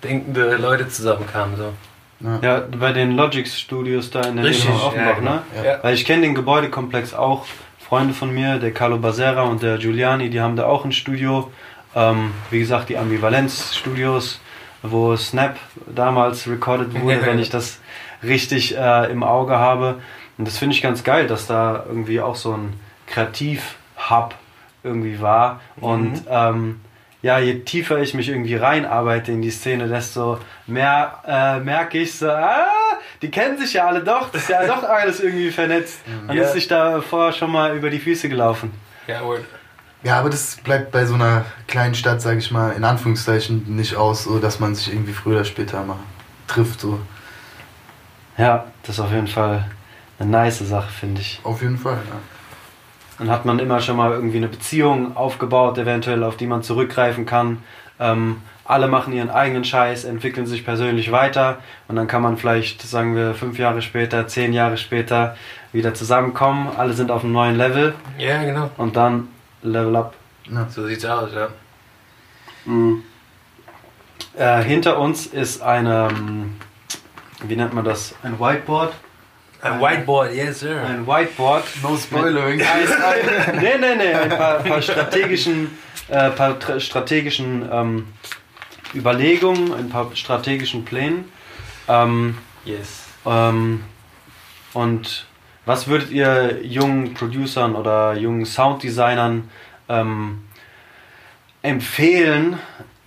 gleichdenkende Leute zusammenkamen. So. Ja. Ja, bei den Logix Studios da in der Richtig, Nähe von Offenbach, ja, ne? genau. Ja. Ja. Weil ich kenne den Gebäudekomplex auch. Freunde von mir, der Carlo Basera und der Giuliani, die haben da auch ein Studio. Ähm, wie gesagt, die Ambivalenz-Studios, wo Snap damals recorded wurde, wenn ich das richtig äh, im Auge habe. Und das finde ich ganz geil, dass da irgendwie auch so ein Kreativ-Hub irgendwie war. Und ähm, ja, je tiefer ich mich irgendwie reinarbeite in die Szene, desto mehr äh, merke ich so, ah, die kennen sich ja alle doch, das ist ja doch alles irgendwie vernetzt. Man Ja. ist sich da vorher schon mal über die Füße gelaufen. Ja, word. Ja, aber das bleibt bei so einer kleinen Stadt, sage ich mal, in Anführungszeichen nicht aus, so dass man sich irgendwie früher oder später mal trifft. So. Ja, das ist auf jeden Fall eine nice Sache, finde ich. Auf jeden Fall. Ja. Dann hat man immer schon mal irgendwie eine Beziehung aufgebaut, eventuell, auf die man zurückgreifen kann. Ähm, alle machen ihren eigenen Scheiß, entwickeln sich persönlich weiter und dann kann man vielleicht, sagen wir, fünf Jahre später, zehn Jahre später wieder zusammenkommen. Alle sind auf einem neuen Level Ja, genau. und dann Level up. Ja. So sieht's aus, ja. Mhm. Äh, hinter uns ist eine, ähm, wie nennt man das? Ein Whiteboard. Ein Whiteboard, yes, sir. Ein Whiteboard. No spoiling. nee, nee, nee, ein paar, paar strategischen, äh, paar tra- strategischen ähm, Überlegungen, ein paar strategischen Plänen. Ähm, Yes. ähm, und was würdet ihr jungen Producern oder jungen Sounddesignern ähm, empfehlen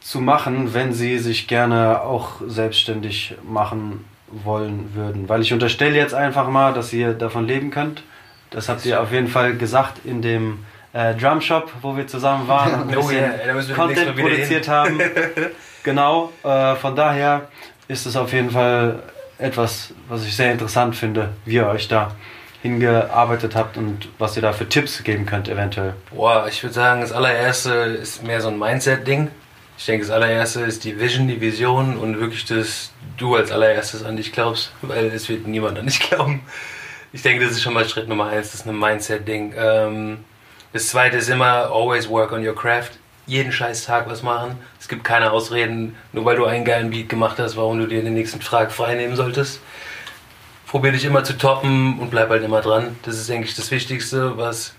zu machen, wenn sie sich gerne auch selbstständig machen wollen würden? Weil ich unterstelle jetzt einfach mal, dass ihr davon leben könnt. Das habt ihr auf jeden Fall gesagt in dem äh, Drum Shop, wo wir zusammen waren und ein Oh bisschen wir demnächst Content produziert haben. Genau, äh, von daher ist es auf jeden Fall etwas, was ich sehr interessant finde, wie ihr euch da hingearbeitet habt und was ihr da für Tipps geben könnt eventuell. Boah, ich würde sagen, das allererste ist mehr so ein Mindset-Ding. Ich denke, das allererste ist die Vision, die Vision und wirklich, dass du als allererstes an dich glaubst, weil es wird niemand an dich glauben. Ich denke, das ist schon mal Schritt Nummer eins, das ist ein Mindset-Ding. Ähm, das zweite ist immer, always work on your craft. Jeden scheiß Tag was machen. Es gibt keine Ausreden, nur weil du einen geilen Beat gemacht hast, warum du dir den nächsten Frag frei nehmen solltest. Probier dich immer zu toppen und bleib halt immer dran. Das ist, denke ich, das Wichtigste, was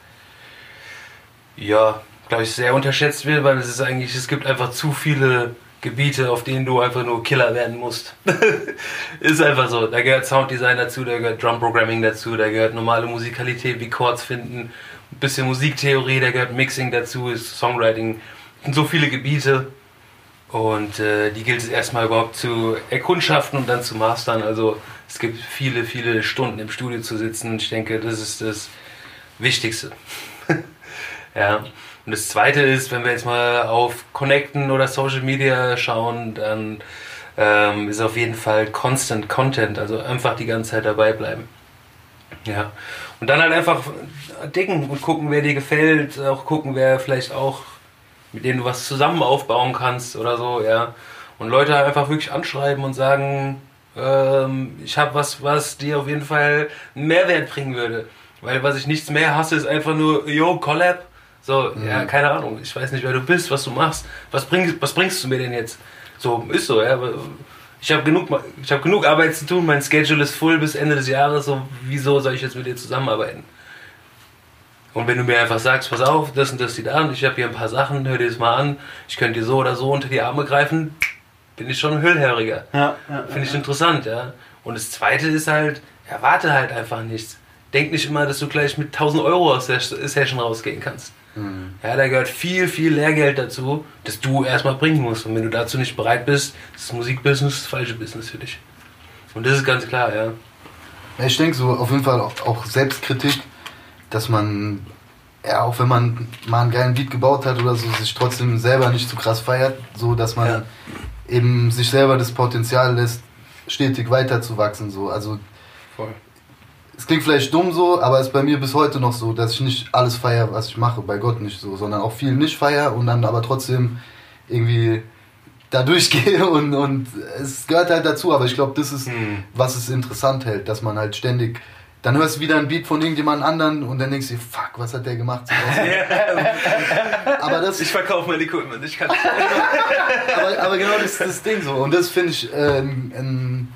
ja, glaube ich, sehr unterschätzt wird, weil es ist eigentlich, es gibt einfach zu viele Gebiete, auf denen du einfach nur Killer werden musst. ist einfach so. Da gehört Sounddesign dazu, da gehört Drum Programming dazu, da gehört normale Musikalität wie Chords finden, ein bisschen Musiktheorie, da gehört Mixing dazu, ist Songwriting. Es sind so viele Gebiete und äh, die gilt es erstmal überhaupt zu erkundschaften und dann zu mastern. Also Es gibt viele, viele Stunden im Studio zu sitzen. Ich denke, das ist das Wichtigste. ja. Und das Zweite ist, wenn wir jetzt mal auf Connecten oder Social Media schauen, dann ähm, ist auf jeden Fall Constant Content, also einfach die ganze Zeit dabei bleiben. Ja. Und dann halt einfach dicken und gucken, wer dir gefällt, auch gucken, wer vielleicht auch, mit dem du was zusammen aufbauen kannst oder so, ja. Und Leute halt einfach wirklich anschreiben und sagen, ähm, ich habe was, was dir auf jeden Fall einen Mehrwert bringen würde. Weil was ich nichts mehr hasse, ist einfach nur, yo, Collab. So, ja, keine Ahnung, ich weiß nicht, wer du bist, was du machst. Was, bring, was bringst du mir denn jetzt? So, ist so, ja. aber Ich habe genug, ich hab genug Arbeit zu tun, mein Schedule ist voll bis Ende des Jahres, so, wieso soll ich jetzt mit dir zusammenarbeiten? Und wenn du mir einfach sagst, pass auf, das und das sieht an, ich habe hier ein paar Sachen, hör dir das mal an, ich könnte dir so oder so unter die Arme greifen, bin ich schon ein Hüllhöriger. Ja, ja, Finde ich interessant, ja. Und das zweite ist halt, erwarte halt einfach nichts. Denk nicht immer, dass du gleich mit 1000 Euro aus der Session rausgehen kannst. Ja, da gehört viel, viel Lehrgeld dazu, das du erstmal bringen musst. Und wenn du dazu nicht bereit bist, ist das Musikbusiness das falsche Business für dich. Und das ist ganz klar, ja. Ich denke so auf jeden Fall auch, Selbstkritik, dass man, ja, auch wenn man mal einen geilen Beat gebaut hat oder so, sich trotzdem selber nicht zu krass feiert, so dass man Ja. eben sich selber das Potenzial lässt, stetig weiterzuwachsen. So. Also Voll. Es klingt vielleicht dumm so, aber es ist bei mir bis heute noch so, dass ich nicht alles feiere, was ich mache, bei Gott nicht so, sondern auch viel nicht feiere und dann aber trotzdem irgendwie da durchgehe und, und es gehört halt dazu, aber ich glaube, das ist, Hm. was es interessant hält, dass man halt ständig, dann hörst du wieder ein Beat von irgendjemand anderen und dann denkst du, fuck, was hat der gemacht? Aber das, Ich verkaufe mein Equipment, ich kann. aber, aber genau das ist das Ding so. Und das finde ich, ähm, ähm,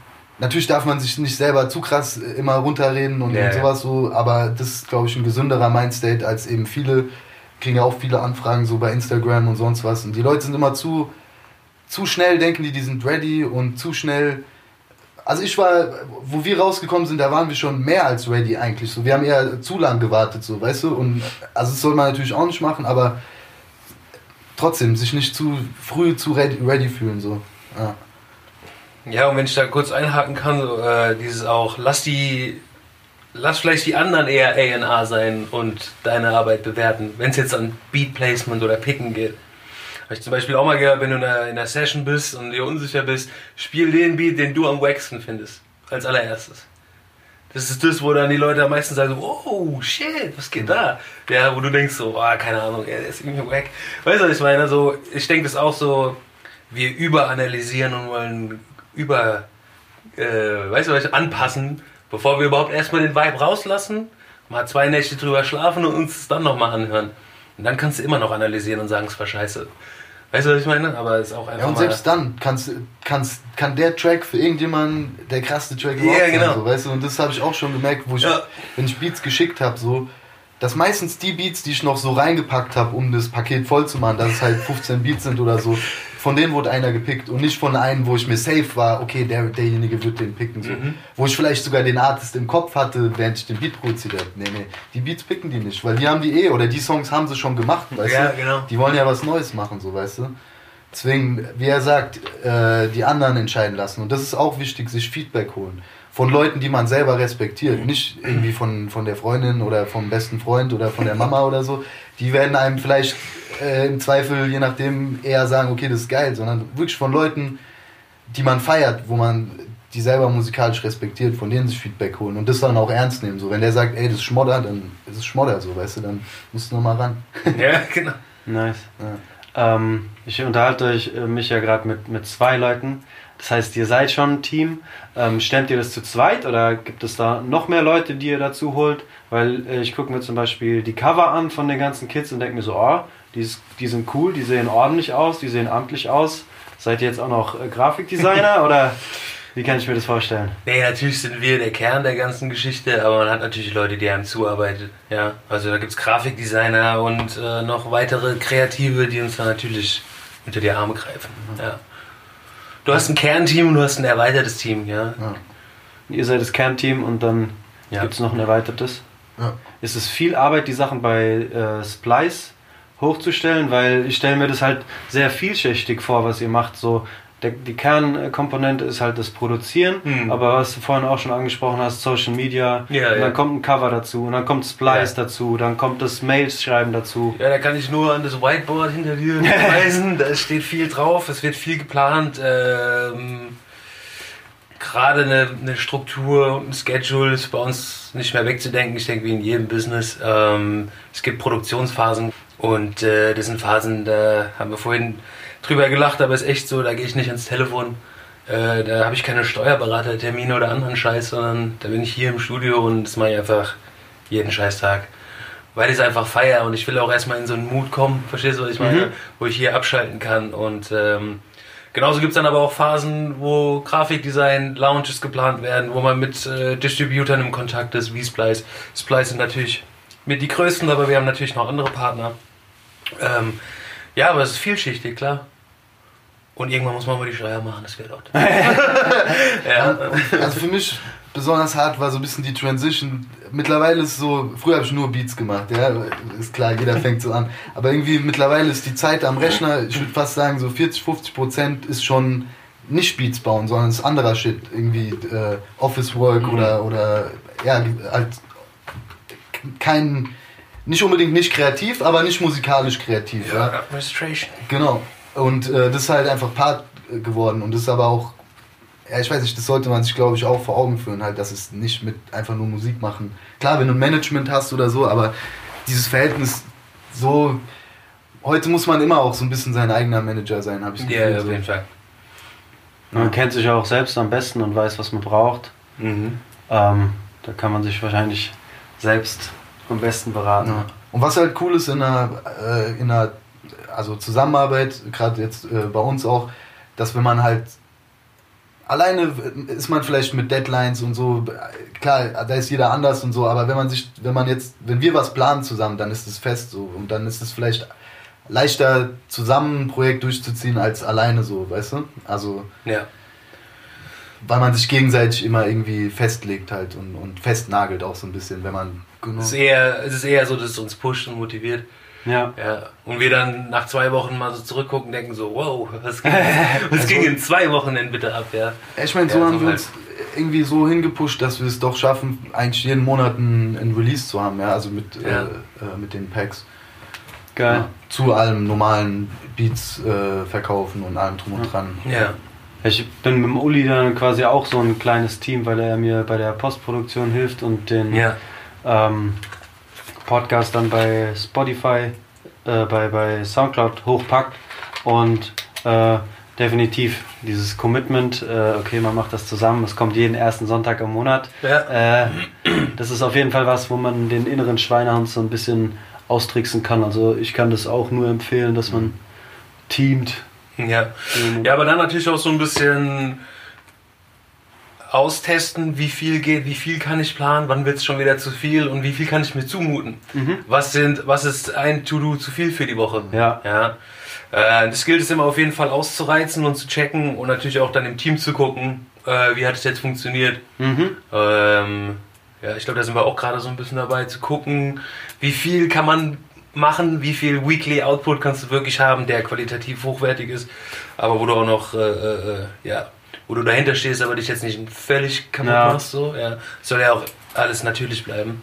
natürlich darf man sich nicht selber zu krass äh, immer runterreden und, Ja, und sowas so, aber das ist, glaube ich, ein gesünderer Mindstate als eben viele, kriegen ja auch viele Anfragen so bei Instagram und sonst was. Und die Leute sind immer zu, zu schnell, denken die, die sind ready und zu schnell. Also ich war, wo wir rausgekommen sind, da waren wir schon mehr als ready eigentlich. So, wir haben eher zu lang gewartet, so, weißt du? Und also das soll man natürlich auch nicht machen, aber trotzdem sich nicht zu früh zu ready, ready fühlen so. Ja. Ja, und wenn ich da kurz einhaken kann, so, äh, dieses auch, lass die, lass vielleicht die anderen eher A&R sein und deine Arbeit bewerten, wenn es jetzt an Beat Placement oder Picken geht. Habe ich zum Beispiel auch mal gehört, wenn du in einer, in einer Session bist und dir unsicher bist, spiel den Beat, den du am wacksten findest, als allererstes. Das ist das, wo dann die Leute am meisten sagen, so, oh shit, was geht da? Ja, wo du denkst so, ah, keine Ahnung, der ist irgendwie wack. Weißt du, was ich meine? So, ich denke das auch so, wir überanalysieren und wollen über, äh, weißt du, was anpassen, bevor wir überhaupt erstmal den Vibe rauslassen, mal zwei Nächte drüber schlafen und uns dann nochmal anhören. Und dann kannst du immer noch analysieren und sagen, es war scheiße. Weißt du, was ich meine? Aber es ist auch einfach Ja, und selbst dann kannst, kannst, kann der Track für irgendjemanden der krasseste Track Ja, überhaupt sein. genau. So, weißt du? Und das habe ich auch schon gemerkt, wo ich, Ja. wenn ich Beats geschickt habe, so, dass meistens die Beats, die ich noch so reingepackt habe, um das Paket voll zu machen, dass es halt 15 Beats sind oder so, von denen wurde einer gepickt und nicht von einem, wo ich mir safe war, okay, der, derjenige wird den picken. So. Mhm. Wo ich vielleicht sogar den Artist im Kopf hatte, während ich den Beat produziert habe. Nee, nee, die Beats picken die nicht, weil die haben die eh, oder die Songs haben sie schon gemacht, weißt Ja, du? genau. Die wollen ja was Neues machen, so, weißt du? Deswegen, wie er sagt, äh, die anderen entscheiden lassen. Und das ist auch wichtig, sich Feedback holen. Von Leuten, die man selber respektiert. Nicht irgendwie von, von der Freundin oder vom besten Freund oder von der Mama oder so. Die werden einem vielleicht äh, im Zweifel, je nachdem, eher sagen, okay, das ist geil, sondern wirklich von Leuten, die man feiert, wo man die selber musikalisch respektiert, von denen sich Feedback holen und das dann auch ernst nehmen. So, wenn der sagt, ey, das ist Schmodder, dann ist es Schmodder, so, weißt du, dann musst du nochmal ran. Ja, genau. Nice. Ja. Ähm, ich unterhalte euch, äh, mich ja gerade mit, mit zwei Leuten. Das heißt, ihr seid schon ein Team. Ähm, stemmt ihr das zu zweit oder gibt es da noch mehr Leute, die ihr dazu holt? Weil äh, ich gucke mir zum Beispiel die Cover an von den ganzen Kids und denke mir so, oh, die, die sind cool, die sehen ordentlich aus, die sehen amtlich aus. Seid ihr jetzt auch noch äh, Grafikdesigner oder wie kann ich mir das vorstellen? Nee, natürlich sind wir der Kern der ganzen Geschichte, aber man hat natürlich Leute, die einem zuarbeitet. Ja, also da gibt es Grafikdesigner und äh, noch weitere Kreative, die uns dann natürlich unter die Arme greifen. Ja. Du hast ein Kernteam und du hast ein erweitertes Team, ja. Ihr seid das Kernteam und dann Ja. gibt es noch ein erweitertes. Ja. Ist es viel Arbeit, die Sachen bei äh, Splice hochzustellen? Weil ich stelle mir das halt sehr vielschichtig vor, was ihr macht. So der, die Kernkomponente ist halt das Produzieren, Mhm. aber was du vorhin auch schon angesprochen hast, Social Media, Ja, dann ja. kommt ein Cover dazu, und dann kommt Splice Ja. dazu, dann kommt das Mails schreiben dazu. Ja, da kann ich nur an das Whiteboard hinter dir verweisen. da steht viel drauf, es wird viel geplant. Ähm, Gerade eine, eine Struktur und ein Schedule ist bei uns nicht mehr wegzudenken. Ich denke, wie in jedem Business. Ähm, es gibt Produktionsphasen und äh, das sind Phasen, da haben wir vorhin drüber gelacht, aber es ist echt so, da gehe ich nicht ans Telefon. Äh, da habe ich keine Steuerberatertermine oder anderen Scheiß, sondern da bin ich hier im Studio und das mache ich einfach jeden Scheißtag weil ich es einfach feier und ich will auch erstmal in so einen Mut kommen, verstehst du, was ich meine? Wo ich hier abschalten kann und ähm, genauso gibt es dann aber auch Phasen, wo Grafikdesign, Lounges geplant werden, wo man mit äh, Distributern im Kontakt ist, wie Splice. Splice sind natürlich mit die größten, aber wir haben natürlich noch andere Partner. Ähm, ja, aber es ist vielschichtig, klar. Und irgendwann muss man mal die Steuer machen, das wird auch. ja, Also für mich besonders hart war so ein bisschen die Transition. Mittlerweile ist so, früher habe ich nur Beats gemacht, ja, ist klar, jeder fängt so an. Aber irgendwie mittlerweile ist die Zeit am Rechner, ich würde fast sagen, so 40, 50 Prozent ist schon nicht Beats bauen, sondern ist anderer Shit. Irgendwie äh, Office Work oder, oder ja, halt kein, nicht unbedingt nicht kreativ, aber nicht musikalisch kreativ. Ja. Administration. Genau. Und äh, das ist halt einfach Part äh, geworden. Und das ist aber auch, ja, ich weiß nicht, das sollte man sich, glaube ich, auch vor Augen führen, halt, dass es nicht mit einfach nur Musik machen. Klar, wenn du ein Management hast oder so, aber dieses Verhältnis so. Heute muss man immer auch so ein bisschen sein eigener Manager sein, habe ich das Ja, Gefühl. auf jeden Fall. Man kennt sich ja auch selbst am besten und weiß, was man braucht. Mhm. Ähm, da kann man sich wahrscheinlich selbst am besten beraten. Ja. Und was halt cool ist in einer, äh, in einer also Zusammenarbeit, gerade jetzt äh, bei uns auch, dass wenn man halt alleine ist man vielleicht mit Deadlines und so, klar, da ist jeder anders und so, aber wenn man sich, wenn man jetzt, wenn wir was planen zusammen, dann ist es fest so und dann ist es vielleicht leichter zusammen ein Projekt durchzuziehen als alleine so, weißt du? Also Ja. Weil man sich gegenseitig immer irgendwie festlegt halt und, und festnagelt auch so ein bisschen, wenn man genau. Es ist, eher, es ist eher so, dass es uns pusht und motiviert. Ja. Ja. Und wir dann nach zwei Wochen mal so zurückgucken und denken so, wow, was ging, was ging in zwei Wochen denn bitte ab, ja. Ich meine, so Ja, haben so wir halt. uns irgendwie so hingepusht, dass wir es doch schaffen, eigentlich jeden Monat ein, Release zu haben, ja, also mit, Ja. äh, äh, mit den Packs. Geil. Ja, zu allem normalen Beats äh, verkaufen und allem drum und dran. Ja. Ich bin mit dem Uli dann quasi auch so ein kleines Team, weil er mir bei der Postproduktion hilft und den Ja. ähm, Podcast dann bei Spotify, äh, bei, bei Soundcloud hochpackt und äh, definitiv dieses Commitment, äh, okay, man macht das zusammen, es kommt jeden ersten Sonntag im Monat. Ja. Äh, das ist auf jeden Fall was, wo man den inneren Schweinehund so ein bisschen austricksen kann. Also ich kann das auch nur empfehlen, dass man teamt. Ja. ja, aber dann natürlich auch so ein bisschen austesten, wie viel geht, wie viel kann ich planen, wann wird es schon wieder zu viel und wie viel kann ich mir zumuten. Was sind, was ist ein To-Do zu viel für die Woche? Ja. ja. Äh, das gilt es immer auf jeden Fall auszureizen und zu checken und natürlich auch dann im Team zu gucken, äh, wie hat es jetzt funktioniert. Mhm. Ähm, ja, ich glaube, da sind wir auch gerade so ein bisschen dabei zu gucken, wie viel kann man machen, wie viel Weekly Output kannst du wirklich haben, der qualitativ hochwertig ist, aber wo du auch noch, äh, äh, ja, wo du dahinter stehst, aber dich jetzt nicht völlig kaputt Ja. machst, so, ja, soll ja auch alles natürlich bleiben.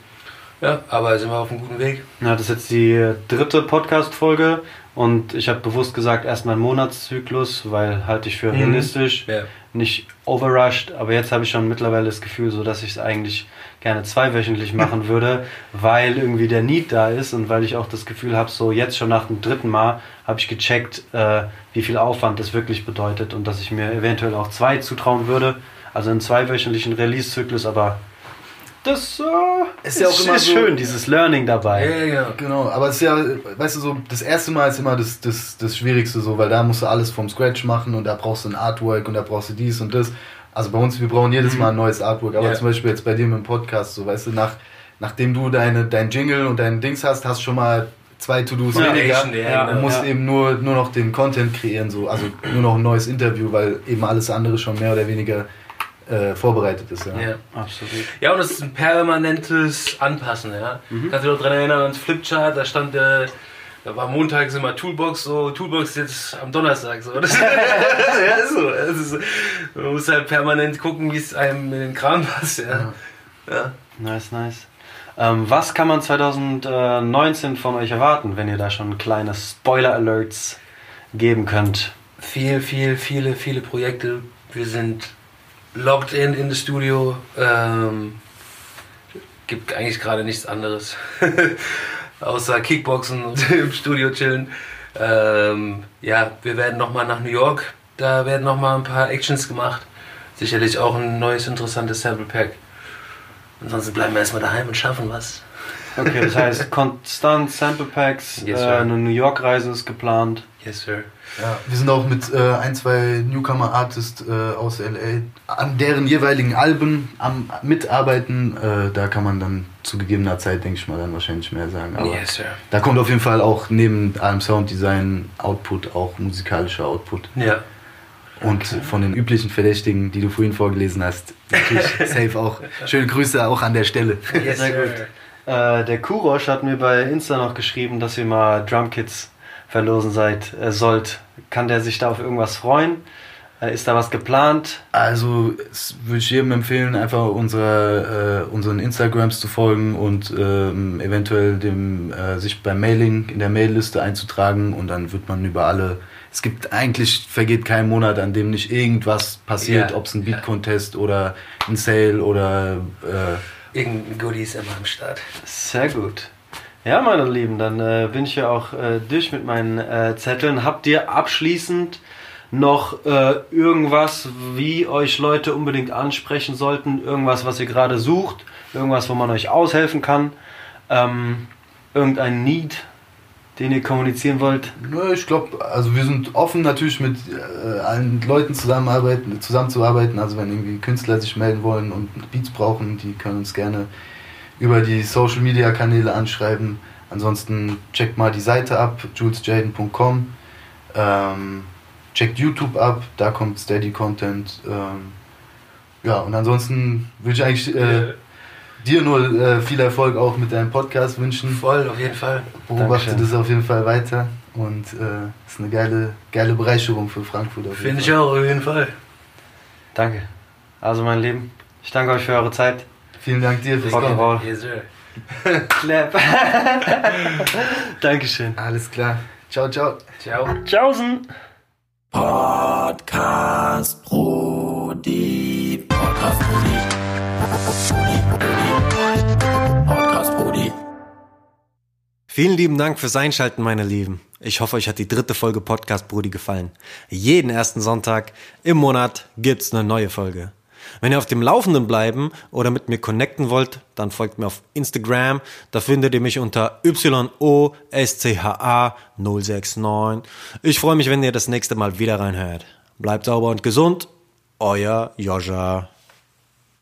Ja, aber sind wir auf einem guten Weg. Ja, das ist jetzt die dritte Podcast-Folge und ich habe bewusst gesagt, erstmal einen Monatszyklus, weil halte ich für Mhm. realistisch, Ja. nicht overrushed, aber jetzt habe ich schon mittlerweile das Gefühl, so dass ich es eigentlich gerne zweiwöchentlich machen würde, weil irgendwie der Need da ist und weil ich auch das Gefühl habe, so jetzt schon nach dem dritten Mal habe ich gecheckt, äh, wie viel Aufwand das wirklich bedeutet und dass ich mir eventuell auch zwei zutrauen würde, also einen zweiwöchentlichen Release-Zyklus, aber das äh, Ist ja auch immer ist so- schön, dieses Learning dabei. Ja, ja, ja. Genau, aber es ist ja, weißt du, so das erste Mal ist immer das, das, das Schwierigste so, weil da musst du alles vom Scratch machen und da brauchst du ein Artwork und da brauchst du dies und das. Also bei uns, wir brauchen jedes Mal ein neues Artwork, aber Ja. zum Beispiel jetzt bei dir im Podcast, so weißt du, nach, nachdem du deine, dein Jingle und dein Dings hast, hast du schon mal zwei To-Dos Ja, weniger ja, Ja, und genau. musst ja. eben nur, nur noch den Content kreieren, so, also nur noch ein neues Interview, weil eben alles andere schon mehr oder weniger äh, vorbereitet ist. Ja. ja. Absolut. Ja, und es ist ein permanentes Anpassen, ja. Mhm. Kannst du dich noch daran erinnern ans Flipchart, da stand äh, Da war montags immer Toolbox, so Toolbox jetzt am Donnerstag. So. Das, ja, ist so. Das ist, man muss halt permanent gucken, wie es einem in den Kram passt. Ja. Ja. Nice, nice. Ähm, was kann man 2019 von euch erwarten, wenn ihr da schon kleine Spoiler-Alerts geben könnt? Viel, viel, viele, viele Projekte. Wir sind logged in in das Studio. Ähm, gibt eigentlich gerade nichts anderes. Außer Kickboxen und im Studio chillen. Ähm, ja, wir werden nochmal nach New York. Da werden nochmal ein paar Actions gemacht. Sicherlich auch ein neues, interessantes Sample Pack. Ansonsten bleiben wir erstmal daheim und schaffen was. Okay, das heißt konstant Sample Packs, Yes, äh, eine New York Reise ist geplant. Yes, sir. Ja, wir sind auch mit äh, ein, zwei Newcomer-Artists äh, aus LA an deren jeweiligen Alben am Mitarbeiten. Äh, da kann man dann zu gegebener Zeit, denke ich mal, dann wahrscheinlich mehr sagen. Aber Yes, sir. da kommt auf jeden Fall auch neben allem Sounddesign Output auch musikalischer Output. Ja. Und von den üblichen Verdächtigen, die du vorhin vorgelesen hast, natürlich safe auch. Schöne Grüße auch an der Stelle. Yes, Sehr gut. Äh, der Kurosch hat mir bei Insta noch geschrieben, dass ihr mal Drumkits verlosen seid, äh, sollt. Kann der sich da auf irgendwas freuen? Äh, ist da was geplant? Also es würde ich jedem empfehlen, einfach unsere, äh, unseren Instagrams zu folgen und ähm, eventuell dem, äh, sich beim Mailing in der Mailliste einzutragen und dann wird man über alle. Es gibt eigentlich vergeht kein Monat, an dem nicht irgendwas passiert, Ja, ob es ein ja. Beat-Contest oder ein Sale oder äh, Irgendein Goodie ist immer am Start. Sehr gut. Ja, meine Lieben, dann äh, bin ich ja auch äh, durch mit meinen äh, Zetteln. Habt ihr abschließend noch äh, irgendwas, wie euch Leute unbedingt ansprechen sollten? Irgendwas, was ihr gerade sucht? Irgendwas, wo man euch aushelfen kann? Ähm, irgendein Need, den ihr kommunizieren wollt? Nö, ich glaube, also wir sind offen natürlich mit äh, allen Leuten zusammenarbeiten, zusammenzuarbeiten. Also wenn irgendwie Künstler sich melden wollen und Beats brauchen, die können uns gerne über die Social Media Kanäle anschreiben. Ansonsten checkt mal die Seite ab, julesjaden.com. Ähm, checkt YouTube ab, da kommt Steady Content. Ähm, ja, und ansonsten würde ich eigentlich äh, dir nur äh, viel Erfolg auch mit deinem Podcast wünschen Voll, auf jeden Fall. beobachte das auf jeden Fall weiter und äh, ist eine geile, geile Bereicherung für Frankfurt. Finde ich auch, auf jeden Fall. Danke. Also, mein Lieben, ich danke euch für eure Zeit. Vielen Dank dir fürs Kommen. Rock'n'Roll. Yes, sir. Clap. Dankeschön. Alles klar. Ciao, ciao. Ciao. Tschaußen. Podcast Brody. Podcast Brody. Podcast Brody. Vielen lieben Dank fürs Einschalten, meine Lieben. Ich hoffe, euch hat die dritte Folge Podcast Brudi gefallen. Jeden ersten Sonntag im Monat gibt's eine neue Folge. Wenn ihr auf dem Laufenden bleiben oder mit mir connecten wollt, dann folgt mir auf Instagram. Da findet ihr mich unter YOSCHA069. Ich freue mich, wenn ihr das nächste Mal wieder reinhört. Bleibt sauber und gesund. Euer Joscha.